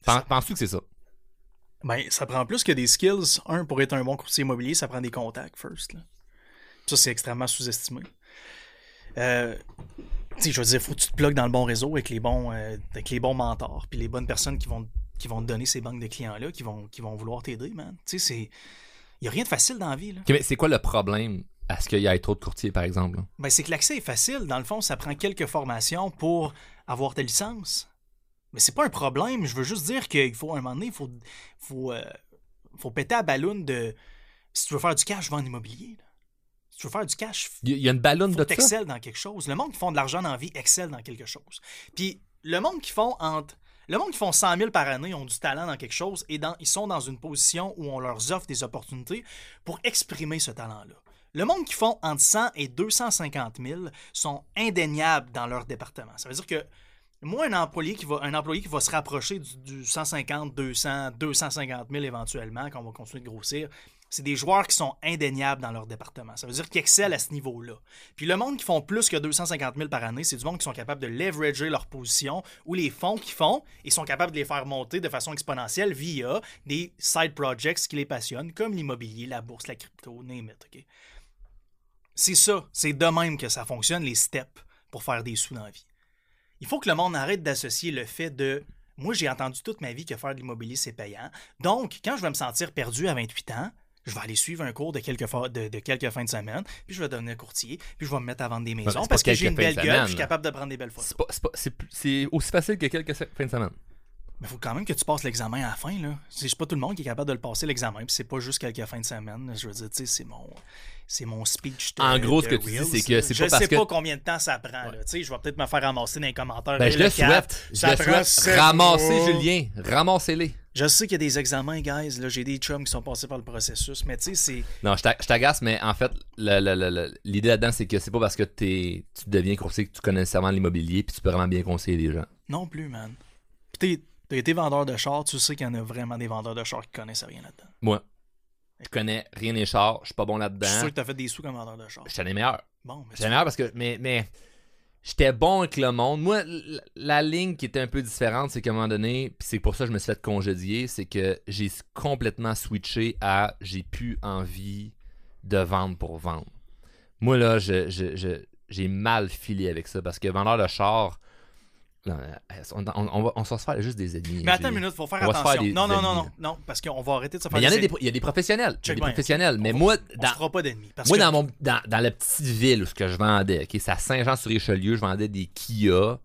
Pen- Penses-tu que c'est ça? Ben, ça prend plus que des skills. Un, pour être un bon courtier immobilier, ça prend des contacts first. là. Ça, c'est extrêmement sous-estimé. Euh, tu sais, je veux dire, faut que tu te plugues dans le bon réseau avec les bons, euh, avec les bons mentors, puis les bonnes personnes qui vont, qui vont te donner ces banques de clients-là, qui vont, qui vont vouloir t'aider, man. Tu sais, c'est. Il n'y a rien de facile dans la vie, là. Ok, mais c'est quoi le problème à ce qu'il y ait trop de courtiers, par exemple? là? Ben, c'est que l'accès est facile. Dans le fond, ça prend quelques formations pour avoir ta licence. Mais c'est pas un problème. Je veux juste dire qu'il faut, à un moment donné, il faut, faut, euh, faut péter à ballon de. Si tu veux faire du cash, va en immobilier. là. Si tu veux faire du cash, Il y, a une ballonne de dans quelque chose. Le monde qui font de l'argent dans la vie excelle dans quelque chose. Puis le monde qui font entre. Le monde qui font 100 000 par année ont du talent dans quelque chose et dans, ils sont dans une position où on leur offre des opportunités pour exprimer ce talent-là. Le monde qui font entre 100 et 250 000 sont indéniables dans leur département. Ça veut dire que moi, un employé qui va, un employé qui va se rapprocher du, du 150, 200, 250 000 éventuellement, quand on va continuer de grossir, c'est des joueurs qui sont indéniables dans leur département. Ça veut dire qu'ils excellent à ce niveau-là. Puis le monde qui font plus que 250 000 par année, c'est du monde qui sont capables de leverager leur position ou les fonds qu'ils font, ils sont capables de les faire monter de façon exponentielle via des side projects qui les passionnent, comme l'immobilier, la bourse, la crypto, name it? C'est ça, c'est de même que ça fonctionne, les steps pour faire des sous dans la vie. Il faut que le monde arrête d'associer le fait de moi, j'ai entendu toute ma vie que faire de l'immobilier, c'est payant. Donc, quand je vais me sentir perdu à 28 ans, je vais aller suivre un cours de quelques, de, de quelques fins de semaine, puis je vais devenir courtier, puis je vais me mettre à vendre des maisons parce que j'ai une belle gueule, je suis capable de prendre des belles photos. C'est aussi facile que quelques fins de semaine. Mais il faut quand même que tu passes l'examen à la fin, là. C'est pas tout le monde qui est capable de le passer, l'examen, puis c'est pas juste quelques fins de semaine. Je veux dire, tu sais, c'est mon, c'est mon speech. de- En gros, de ce que tu dis, c'est que là. c'est Je pas parce sais que- pas combien de temps ça prend, là. Tu sais, je vais peut-être me faire ramasser dans les commentaires. Ben, je le le cap, souhaite. Je le souhaite. Ramassez mois. Julien. Ramassez-les. Je sais qu'il y a des examens, guys. Là, j'ai des chums qui sont passés par le processus, mais tu sais, c'est. Non, je t'a- je t'agace, mais en fait, l'idée là-dedans, c'est que c'est pas parce que t'es- tu deviens courtier que tu connais nécessairement l'immobilier puis tu peux vraiment bien conseiller les gens. Non plus, man. Puis t'as été vendeur de chars, tu sais qu'il y en a vraiment des vendeurs de chars qui connaissent rien là-dedans. Moi, je connais rien des chars, je suis pas bon Je suis là-dedans. sûr que t'as fait des sous comme vendeur de chars. Je suis les meilleurs. Bon, mais Je suis les meilleurs parce que. Mais, mais j'étais bon avec le monde. Moi, la ligne qui était un peu différente, c'est qu'à un moment donné, puis c'est pour ça que je me suis fait congédier, c'est que j'ai complètement switché à j'ai plus envie de vendre pour vendre. Moi, là, je, je- je- j'ai mal filé avec ça parce que vendeur de char. Non, on, on- on va, on va se faire juste des ennemis. Mais attends J'ai- une minute, faut faire on attention. faire non, non, non, non, non, parce qu'on va arrêter de se faire Mais il y en a des des, il y a des professionnels. Il y a des professionnels. Mais va- moi, dans, fera pas d'ennemis. Moi, que dans, mon, dans, dans la petite ville où ce que je vendais, ok, c'est à Saint-Jean-sur-Richelieu, je vendais des Kia.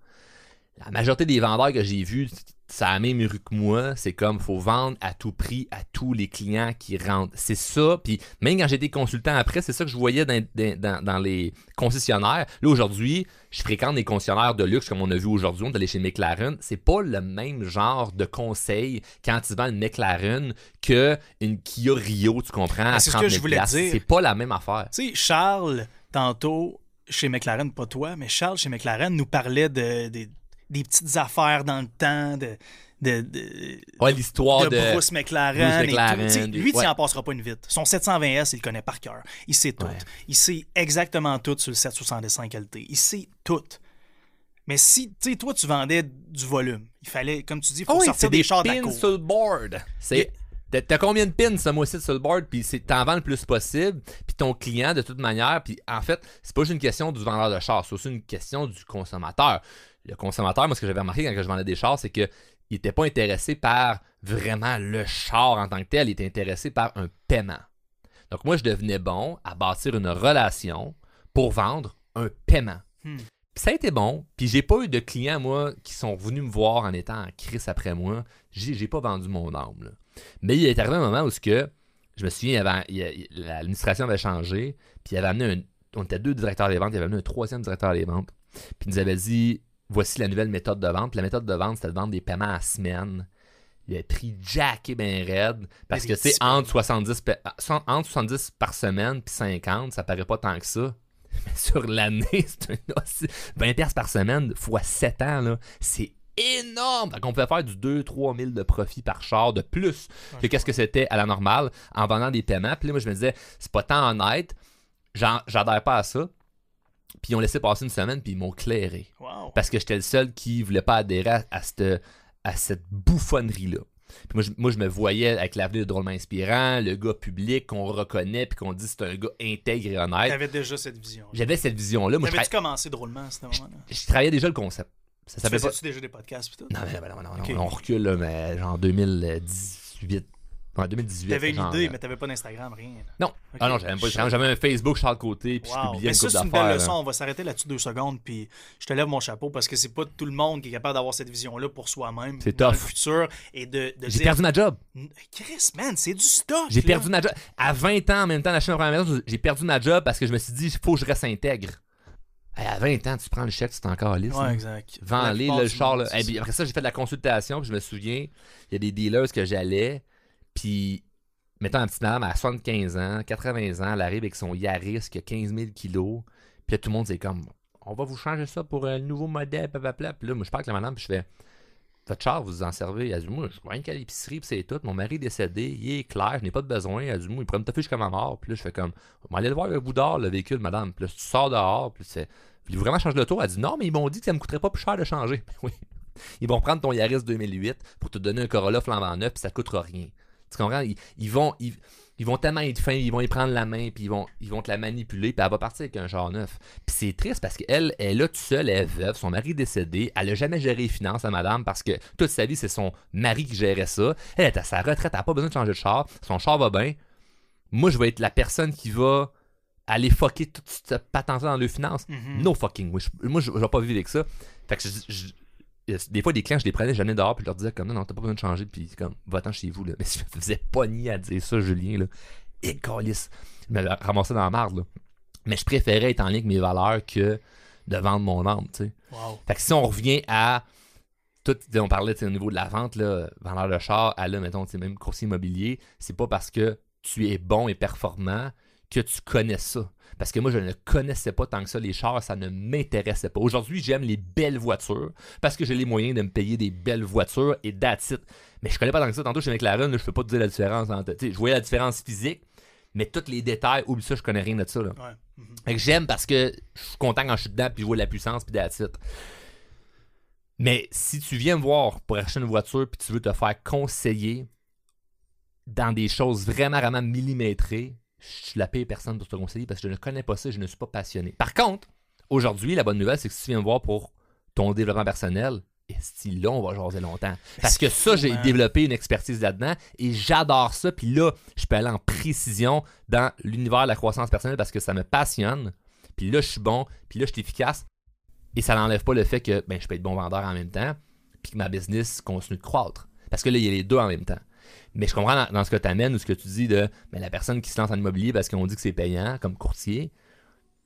La majorité des vendeurs que j'ai vus, ça a la même rue que moi. C'est comme, faut vendre à tout prix à tous les clients qui rentrent. C'est ça. Puis même quand j'étais consultant après, c'est ça que je voyais dans, dans- dans- les concessionnaires. Là, aujourd'hui, je fréquente des concessionnaires de luxe comme on a vu aujourd'hui. On est allé chez McLaren. C'est pas le même genre de conseil quand tu vends une McLaren que une Kia Rio, tu comprends, Ah, c'est ce 30 que 000 je voulais dire. C'est pas la même affaire. Tu sais, Charles, tantôt, chez McLaren, pas toi, mais Charles, chez McLaren, nous parlait de, de- des petites affaires dans le temps, de, de, de, Ouais, l'histoire de de. Bruce McLaren. Bruce et tout. McLaren, des- lui, tu ouais. n'en passera pas une vite. Son 720S, il le connaît par cœur. Il sait tout. Ouais. Il sait exactement tout sur le 765 LT. Il sait tout. Mais si, tu sais, toi, tu vendais du volume, il fallait, comme tu dis, il faut Oh oui, sortir des, des chars de pins cour. sur le board. C'est T'as combien de pins ce mois-ci sur le board, puis t'en vends le plus possible, puis ton client de toute manière, puis en fait, c'est pas juste une question du vendeur de char, c'est aussi une question du consommateur. Le consommateur, moi ce que j'avais remarqué quand je vendais des chars, c'est que il était pas intéressé par vraiment le char en tant que tel, il était intéressé par un paiement. Donc moi je devenais bon à bâtir une relation pour vendre un paiement. Hmm. Puis ça a été bon. Puis j'ai pas eu de clients, moi, qui sont venus me voir en étant en crise après moi. J'ai j'ai pas vendu mon âme. là. Mais il est arrivé un moment où ce que, je me souviens, l'administration avait changé. Puis il avait amené un. On était deux directeurs des ventes. Il avait amené un troisième directeur des ventes. Puis il nous avait dit voici la nouvelle méthode de vente. Puis la méthode de vente, c'était de vendre des paiements à semaine. Il avait pris Jack et ben raide. Parce que, des tu sais, petits entre 70, pa- so- entre 70 par semaine puis 50, ça paraît pas tant que ça. Mais sur l'année, c'est un aussi- 20 pièces par semaine fois 7 ans, c'est énorme. Donc, on pouvait faire du 2-3 000 de profit par char de plus que qu'est-ce que c'était à la normale en vendant des paiements. Puis là, moi, je me disais, c'est pas tant honnête. J'adhère pas à ça. Puis ils ont laissé passer une semaine, puis ils m'ont clairé. Wow. Parce que j'étais le seul qui voulait pas adhérer à, à cette, à cette bouffonnerie-là. Puis moi je, moi, je me voyais avec l'avenir de drôlement inspirant, le gars public qu'on reconnaît, puis qu'on dit c'est un gars intègre et honnête. T'avais déjà cette vision. J'avais cette vision-là. T'avais-tu tra- commencé drôlement à ce moment-là? je travaillais déjà le concept. Ça Tu s'appelait pas. déjà des podcasts tout? Non, mais non, non, non, on recule, là, mais genre 2018. Ouais, 2018. T'avais une genre, idée, euh, mais t'avais pas d'Instagram, rien. Non. Ah non, j'avais pas Instagram. J'avais un Facebook, Charles Côté, puis je Wow. publiais Mais une ça, c'est une belle leçon. On va s'arrêter là-dessus deux secondes. Puis je te lève mon chapeau parce que c'est pas tout le monde qui est capable d'avoir cette vision-là pour soi-même. C'est dans tough. le futur et de, de J'ai dire. perdu ma job. Chris, man, c'est du stock. J'ai là. perdu ma job. À 20 ans, en même temps, d'acheter ma première maison, j'ai perdu ma job parce que je me suis dit, il faut que je reste intègre. À 20 ans, tu prends le chèque, c'est encore lisse. Ouais, exact. Vends-les, le char. Là. après ça, j'ai fait de la consultation, puis je me souviens, il y a des dealers que j'allais, puis mettons un petit madame à 75 ans, 80 ans, elle arrive avec son Yaris qui a 15 000 kilos, puis là, tout le monde, c'est comme, on va vous changer ça pour un nouveau modèle, blablabla. Puis là, moi, je parle avec la madame, puis je fais, votre char, vous vous en servez? Elle dit, moi, je vois rien qu'à l'épicerie, puis c'est tout. Mon mari est décédé, il est clair, je n'ai pas de besoin. Elle dit, moi, il pourrait me toffer jusqu'à ma mort. Puis là, je fais comme, on va aller le voir avec vous dehors, le véhicule, madame. Puis là, tu sors dehors, puis fais, voulez-vous vraiment changer le tour? Elle dit, non, mais ils m'ont dit que ça me coûterait pas plus cher de changer. oui. Ils vont prendre ton Yaris 2008 pour te donner un Corolla flambant neuf, puis ça coûtera rien. Tu comprends? Ils, ils vont. Ils, ils vont tellement être fins, ils vont y prendre la main, puis ils vont, ils vont te la manipuler, puis elle va partir avec un char neuf. Puis c'est triste parce qu'elle elle est là toute seule, elle est veuve, son mari est décédé, elle a jamais géré les finances à madame parce que toute sa vie, c'est son mari qui gérait ça. Elle est à sa retraite, elle n'a pas besoin de changer de char, son char va bien. Moi, je vais être la personne qui va aller fucker toute cette patente dans les finances. Mhm. No fucking Moi, je, je vais pas vivre avec ça. Fait que je- je- des fois, des clients, je les prenais, j'allais dehors, puis je leur disais comme non, non, t'as pas besoin de changer, puis comme, va-t'en chez vous, là. Mais je me faisais pogner à dire ça, Julien, là. Et calice. Je me ramassais dans la marde, là. Mais je préférais être en lien avec mes valeurs que de vendre mon âme, tu sais. Wow. Fait que si on revient à tout, on parlait au niveau de la vente, là, vendeur de char, à là, mettons, même coursier immobilier, c'est pas parce que tu es bon et performant que tu connais ça. Parce que moi, je ne connaissais pas tant que ça les chars, ça ne m'intéressait pas. Aujourd'hui, j'aime les belles voitures parce que j'ai les moyens de me payer des belles voitures et that's it. Mais je connais pas tant que ça. Tantôt, chez McLaren, là, je peux pas te dire la différence. Entre, je voyais la différence physique, mais tous les détails, oublie ça, je connais rien de ça. Là. Ouais. Fait que j'aime parce que je suis content quand je suis dedans puis je vois la puissance puis that's it. Mais si tu viens me voir pour acheter une voiture puis tu veux te faire conseiller dans des choses vraiment, vraiment millimétrées, je la paye personne pour te conseiller parce que je ne connais pas ça je ne suis pas passionné. Par contre, aujourd'hui, la bonne nouvelle, c'est que si tu viens me voir pour ton développement personnel, et si là, on va jaser longtemps. Parce que ça, j'ai développé une expertise là-dedans et j'adore ça. Puis là, je peux aller en précision dans l'univers de la croissance personnelle parce que ça me passionne. Puis là, je suis bon. Puis là, je suis efficace. Et ça n'enlève pas le fait que ben, je peux être bon vendeur en même temps. Puis que ma business continue de croître. Parce que là, il y a les deux en même temps. Mais je comprends dans, dans ce que tu amènes ou ce que tu dis de ben, la personne qui se lance en immobilier parce qu'on dit que c'est payant comme courtier.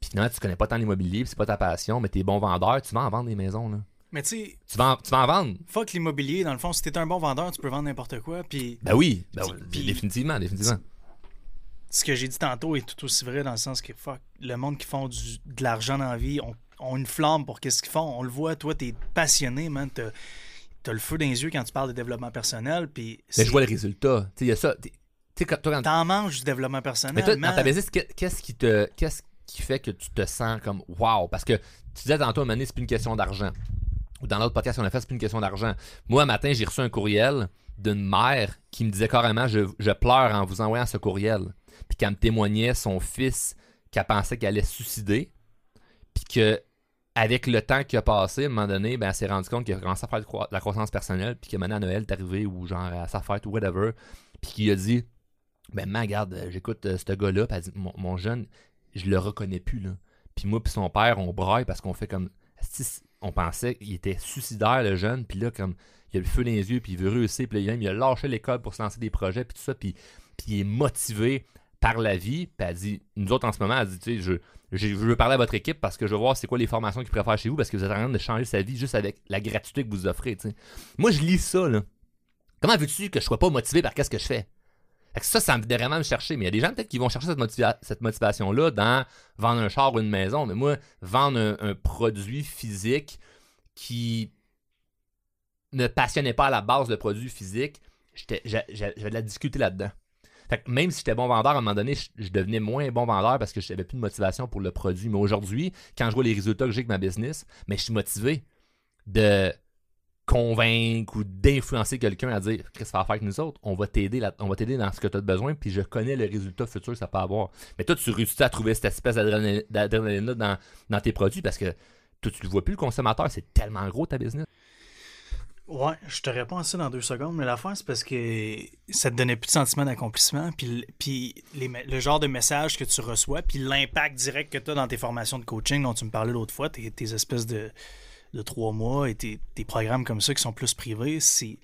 Puis finalement, tu connais pas tant l'immobilier, c'est pas ta passion, mais tu es bon vendeur, tu vas en vendre des maisons. Là. Mais tu sais, Tu, vas en, tu vas en vendre. fuck l'immobilier. Dans le fond, si t'es un bon vendeur, tu peux vendre n'importe quoi. Puis Ben oui, ben puis- définitivement, définitivement. ce que j'ai dit tantôt est tout aussi vrai dans le sens que fuck, le monde qui font du- de l'argent dans la vie ont, ont une flamme pour qu'est-ce qu'ils font. On le voit, toi, t'es passionné, man. T'as t'as le feu dans les yeux quand tu parles de développement personnel. Puis Mais je vois le résultat. Tu sais, il y a ça. Tu sais, quand- t'en manges du développement personnel. Mais toi, man. dans ta business, que- qu'est-ce qui te. Qu'est-ce qui fait que tu te sens comme wow? Parce que tu disais tantôt à un c'est plus une question d'argent. Ou dans l'autre podcast qu'on a fait, c'est plus une question d'argent. Moi, un matin, j'ai reçu un courriel d'une mère qui me disait carrément je, je pleure en vous envoyant ce courriel. Puis qu'elle me témoignait son fils qu'elle pensait qu'elle allait se suicider. Puis que avec le temps qui a passé, à un moment donné, ben, elle s'est rendu compte qu'il a commencé à faire la croissance personnelle, puis que maintenant Noël est arrivé, ou genre à sa fête, ou whatever, puis qu'il a dit Ben, man, regarde, euh, j'écoute euh, ce gars-là, puis elle dit mon, jeune, je le reconnais plus, là. Puis moi, puis son père, on braille parce qu'on fait comme. On pensait qu'il était suicidaire, le jeune, puis là, comme, il a le feu dans les yeux, puis il veut réussir, puis il a lâché l'école pour se lancer des projets, puis tout ça, puis, puis il est motivé par la vie, puis elle dit Nous autres, en ce moment, elle dit Tu sais, je je veux parler à votre équipe parce que je veux voir c'est quoi les formations qu'ils préfèrent chez vous parce que vous êtes en train de changer sa vie juste avec la gratuité que vous offrez. Moi, je lis ça. Là. Comment veux-tu que je sois pas motivé par qu'est-ce que je fais? ça, ça me vraiment me chercher. Mais il y a des gens peut-être qui vont chercher cette, motivation-là dans vendre un char ou une maison. Mais moi, vendre un, produit physique qui ne passionnait pas à la base le produit physique, j'avais de la discuter là-dedans. Que même si j'étais bon vendeur, à un moment donné, je, devenais moins bon vendeur parce que je n'avais plus de motivation pour le produit. Mais aujourd'hui, quand je vois les résultats que j'ai avec ma business, mais je suis motivé de convaincre ou d'influencer quelqu'un à dire Chris, ça va faire nous autres, on va t'aider on va t'aider dans ce que tu as besoin, puis je connais le résultat futur que ça peut avoir. Mais toi, tu réussis à trouver cette espèce d'adrénaline dans, dans tes produits parce que toi, tu ne vois plus le consommateur, c'est tellement gros ta business. Ouais, je te réponds à ça dans deux secondes, mais la fin, c'est parce que ça te donnait plus de sentiment d'accomplissement, puis, puis le genre de message que tu reçois, puis l'impact direct que tu as dans tes formations de coaching dont tu me parlais l'autre fois, tes, espèces de, de trois mois et tes, programmes comme ça qui sont plus privés, c'est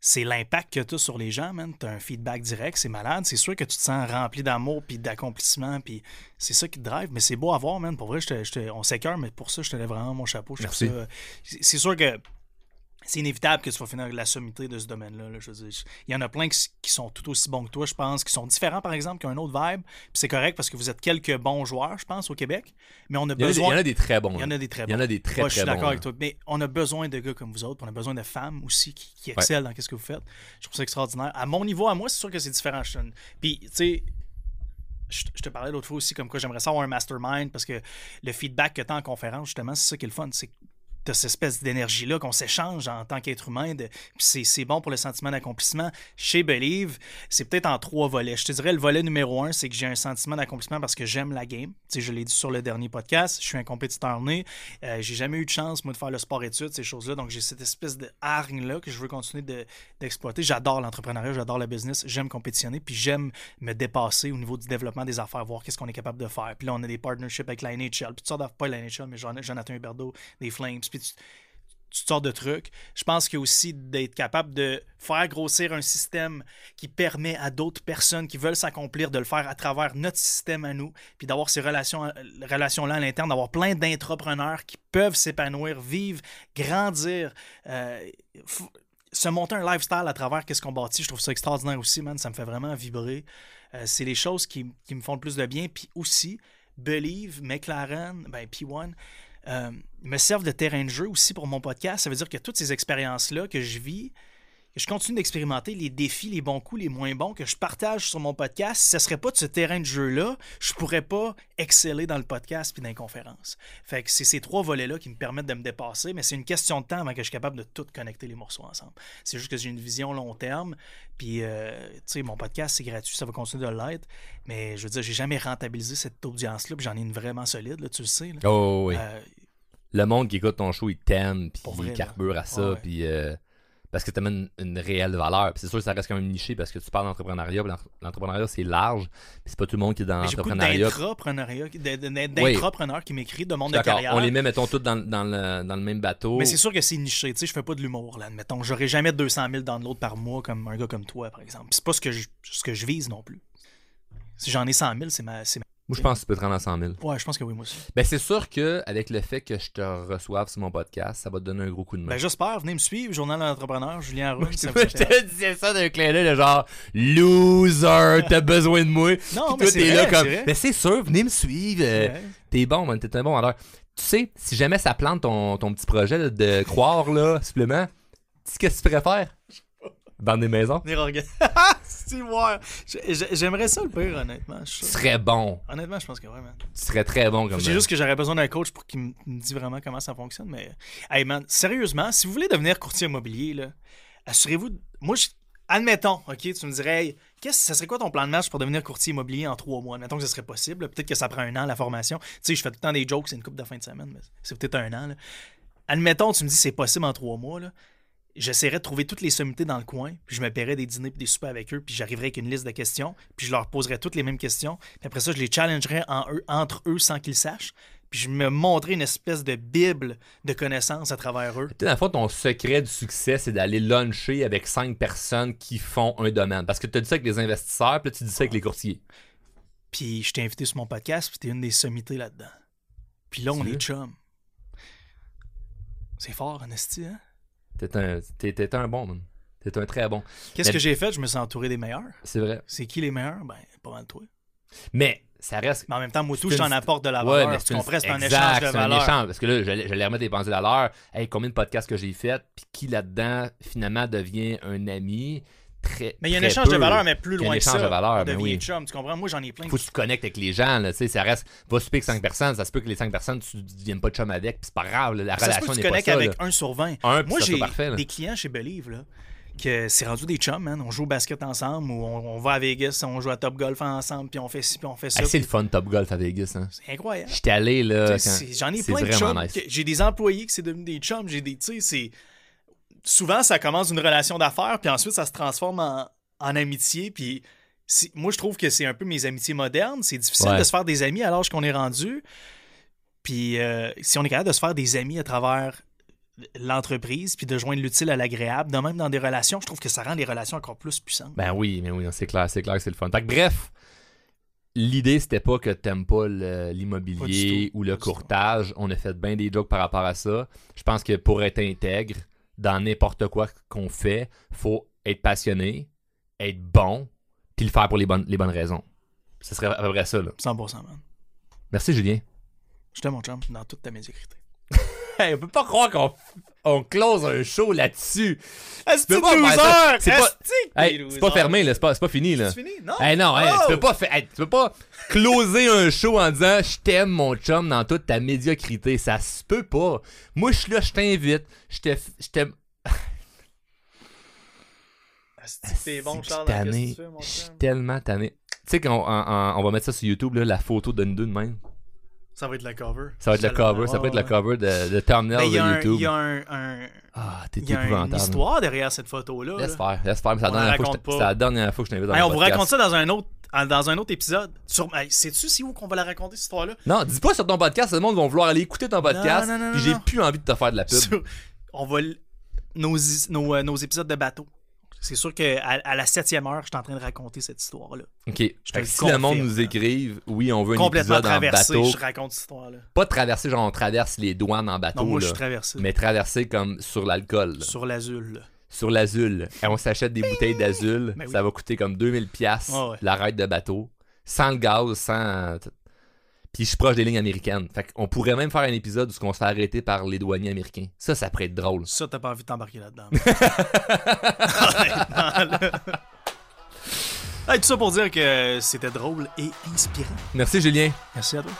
c'est l'impact que tu as sur les gens, man. Tu as un feedback direct, c'est malade. C'est sûr que tu te sens rempli d'amour puis d'accomplissement, puis c'est ça qui te drive. Mais c'est beau à voir, man. Pour vrai, je te, on s'écœure, mais pour ça, je te lève vraiment mon chapeau. C'est sûr que c'est inévitable que tu vas finir avec la sommité de ce domaine-là. il y en a plein qui, sont tout aussi bons que toi, je pense, qui sont différents, par exemple, qui ont un autre vibe. Puis c'est correct parce que vous êtes quelques bons joueurs, je pense, au Québec. Mais on a besoin. Il y en a des très bons. Il y en a des très bons. Il y en a des très, Je suis d'accord avec toi. Mais on a besoin de gars comme vous autres. On a besoin de femmes aussi qui, excellent dans ce que vous faites. Je trouve ça extraordinaire. À mon niveau, à moi, c'est sûr que c'est différent. Puis, tu sais, je, te parlais l'autre fois aussi comme quoi j'aimerais ça avoir un mastermind parce que le feedback que tu as en conférence, justement, c'est ça qui est le fun. C'est cette espèce d'énergie-là qu'on s'échange en tant qu'être humain. C'est, bon pour le sentiment d'accomplissement. Chez Believe, c'est peut-être en trois volets. Je te dirais, le volet numéro un, c'est que j'ai un sentiment d'accomplissement parce que j'aime la game. je l'ai dit sur le dernier podcast, je suis un compétiteur né. Euh, j'ai jamais eu de chance, moi, de faire le sport-études, ces choses-là. Donc, j'ai cette espèce de hargne-là que je veux continuer d'exploiter. J'adore l'entrepreneuriat, j'adore le business, j'aime compétitionner, puis j'aime me dépasser au niveau du développement des affaires, voir qu'est-ce qu'on est capable de faire. Puis là, on a des partnerships avec la NHL, puis toutes sortes pas la NHL, mais Jonathan Huberdeau, des Flames, toutes sortes de trucs. Je pense qu'il y a aussi d'être capable de faire grossir un système qui permet à d'autres personnes qui veulent s'accomplir de le faire à travers notre système à nous, puis d'avoir ces relations, relations-là à l'interne, d'avoir plein d'entrepreneurs qui peuvent s'épanouir, vivre, grandir, euh, se monter un lifestyle à travers qu'est-ce qu'on bâtit. Je trouve ça extraordinaire aussi, man. Ça me fait vraiment vibrer. Euh, c'est les choses qui, qui, me font le plus de bien. Puis aussi, Believe, McLaren, ben P1, euh, me servent de terrain de jeu aussi pour mon podcast. Ça veut dire que toutes ces expériences-là que je vis, que je continue d'expérimenter, les défis, les bons coups, les moins bons, que je partage sur mon podcast, si ce serait pas de ce terrain de jeu-là, je pourrais pas exceller dans le podcast puis dans les conférences. Fait que c'est ces trois volets-là qui me permettent de me dépasser, mais c'est une question de temps avant que je sois capable de tout connecter les morceaux ensemble. C'est juste que j'ai une vision long terme, puis euh, tu sais, mon podcast, c'est gratuit, ça va continuer de l'être, mais je veux dire, j'ai jamais rentabilisé cette audience-là, puis j'en ai une vraiment solide, là, tu le sais. Oh oui. Euh, le monde qui écoute ton show, il t'aime, puis il carbure à ça, puis euh, parce que tu amènes une, réelle valeur. C'est sûr que ça reste quand même niché parce que tu parles d'entrepreneuriat, l'entrepreneuriat c'est large, puis c'est pas tout le monde qui est dans l'entrepreneuriat. D'intrapreneurs qui m'écrit de monde de carrière. On les met, mettons, tous dans, dans, le, dans le même bateau. Mais c'est sûr que c'est niché, tu sais, je fais pas de l'humour, là, admettons. J'aurais jamais 200 000 downloads par mois comme un gars comme toi, par exemple. C'est pas ce que je, ce que je vise non plus. Si j'en ai 100 000, c'est ma, moi, je pense que tu peux te rendre à 100 000. Ouais, je pense que oui, moi aussi. Ben, c'est sûr qu'avec le fait que je te reçoive sur mon podcast, ça va te donner un gros coup de main. Ben, j'espère. Venez me suivre, Journal d'entrepreneur, Julien Roux. je te disais ça d'un clin d'œil de genre loser, t'as besoin de moi. Non, mais c'est là comme. Mais c'est sûr, venez me suivre. Euh, t'es bon, man, t'es un bon vendeur. Tu sais, si jamais ça plante ton, ton petit projet de croire, là, supplément, tu sais qu'est-ce que tu préfères? Dans des maisons? J'aimerais ça le pire, honnêtement. Ce serait bon. Honnêtement, je pense que. Tu serais très bon comme C'est juste que j'aurais besoin d'un coach pour qu'il me dise vraiment comment ça fonctionne. Mais, hey man, sérieusement, si vous voulez devenir courtier immobilier, là, assurez-vous. Moi, admettons, OK, tu me dirais, hey, qu'est-ce, ça serait quoi ton plan de match pour devenir courtier immobilier en trois mois? Admettons que ce serait possible. Peut-être que ça prend un an, la formation. Tu sais, je fais tout le temps des jokes, c'est une coupe de fin de semaine, mais c'est peut-être un an. Là. Admettons, tu me dis c'est possible en trois mois. Là. J'essaierais de trouver toutes les sommités dans le coin, puis je me paierais des dîners et des soupers avec eux, puis j'arriverais avec une liste de questions, puis je leur poserais toutes les mêmes questions, puis après ça, je les challengerais en eux, entre eux sans qu'ils sachent, puis je me montrais une espèce de bible de connaissances à travers eux. Tu sais, dans le fond, ton secret du succès, c'est d'aller luncher avec cinq personnes qui font un domaine. Parce que tu as dit ça avec les investisseurs, puis là, tu dis ça avec les courtiers. Puis je t'ai invité sur mon podcast, puis t'es une des sommités là-dedans. Puis là, on est chum. C'est fort, Honesty, hein? T'es un, t'es- t'es un bon, man. T'es un très bon. Qu'est-ce Mais- que j'ai fait? Je me suis entouré des meilleurs. C'est vrai. C'est qui les meilleurs? Ben, pas mal toi. Mais ça reste. Mais en même temps, moi, tout, C'est je t'en une- apporte de la Ouais, valeur. mais tu comprends? C'est un exact, échange de c'est un valeur. échange, parce que là, j'allais remettre des pendules à l'heure. Hey, combien de podcasts que j'ai fait, puis qui là-dedans, finalement, devient un ami? Très. Mais il y a un échange de valeur, mais plus Il y a un loin que échange ça. de valeur, devient oui. chum, tu comprends? Moi, j'en ai plein. Faut que tu te connectes avec les gens, là, tu sais, ça reste. Va souper avec 5 personnes, ça se peut que les 5 personnes, tu ne deviennes pas de chum avec, puis c'est pas grave, la ça relation peut que tu n'est pas connectes ça. avec là. un sur 20. Un, Moi, ça j'ai des clients chez Believe, là, que c'est rendu des chums, man. On joue au basket ensemble, ou on, on va à Vegas, on joue à Top Golf ensemble, puis on fait ci, puis on fait ça. C'est le fun Top Golf à Vegas. Hein. C'est incroyable. J'étais allé là. Tu J'en ai plein de chums. nice. J'ai des employés qui c'est devenu des chums. J'ai des, tu sais, c'est souvent ça commence une relation d'affaires, puis ensuite ça se transforme en, en amitié. Puis moi, je trouve que c'est un peu mes amitiés modernes. C'est difficile Ouais. de se faire des amis à l'âge qu'on est rendu. Puis euh, si on est capable de se faire des amis à travers l'entreprise, puis de joindre l'utile à l'agréable, de même dans des relations, je trouve que ça rend les relations encore plus puissantes. Ben oui, mais oui, c'est clair, c'est clair que c'est le fun. Fait que bref, l'idée c'était pas que t'aimes pas l'immobilier ou le courtage. On a fait bien des jokes par rapport à ça. Je pense que pour être intègre dans n'importe quoi qu'on fait, faut être passionné, être bon, puis le faire pour les bonnes, les bonnes raisons. Ce serait à peu près ça, là. 100%, man. Merci, Julien. Je t'aime, mon chum, dans toute ta médiocrité. Hey, on peut pas croire qu'on on close un show là-dessus. Est-ce. C'est pas- Hey, Hey, c'est pas fermé, là. C'est pas, c'est pas fini, là. C'est fini? Non? Hey non, hey, Oh! tu peux pas tu peux pas closer un show en disant je t'aime mon chum dans toute ta médiocrité, ça se peut pas. Moi je suis là, je t'invite, je te je t'aime T'es bon, C'est Charles, tu Je suis tellement tanné. Tu sais qu'on on va mettre ça sur YouTube là, la photo de nous deux de même. Ça va être le cover. Ça va être le cover, ça peut être le cover de, de thumbnail de YouTube. Il y a, un, un- Ah, t'es il y a une histoire derrière cette photo-là. là. Laisse faire, laisse faire, mais c'est la dernière la fois que je la t'invite dans Hey, on vous raconte ça dans un autre, dans un autre épisode. Sur... Sais-tu si où qu'on va la raconter, cette histoire-là? Non, dis pas sur ton podcast, le monde va vouloir aller écouter ton podcast, non, non, puis non, j'ai non. plus envie de te faire de la pub. Sur- On va... l- Nos, nos, euh, nos épisodes de bateau. C'est sûr qu'à à la septième heure, je suis en train de raconter cette histoire-là. OK. si le monde nous écrive, oui, on veut un Complètement épisode en traversé, bateau. je raconte cette histoire-là. Pas traverser, genre on traverse les douanes en bateau, Non, moi, je suis traversé. mais traverser comme sur l'alcool. Sur l'azul. sur l'azul. Et on s'achète des bouteilles d'azul, Ben oui. ça va coûter comme 2000 pièces Ah ouais. la ride de bateau, sans le gaz, sans... Puis je suis proche des lignes américaines. Fait qu'on pourrait même faire un épisode où on se fait arrêter par les douaniers américains. Ça, ça pourrait être drôle. Ça, t'as pas envie de t'embarquer là-dedans. Hey, tout ça pour dire que c'était drôle et inspirant. Merci Julien. Merci à toi.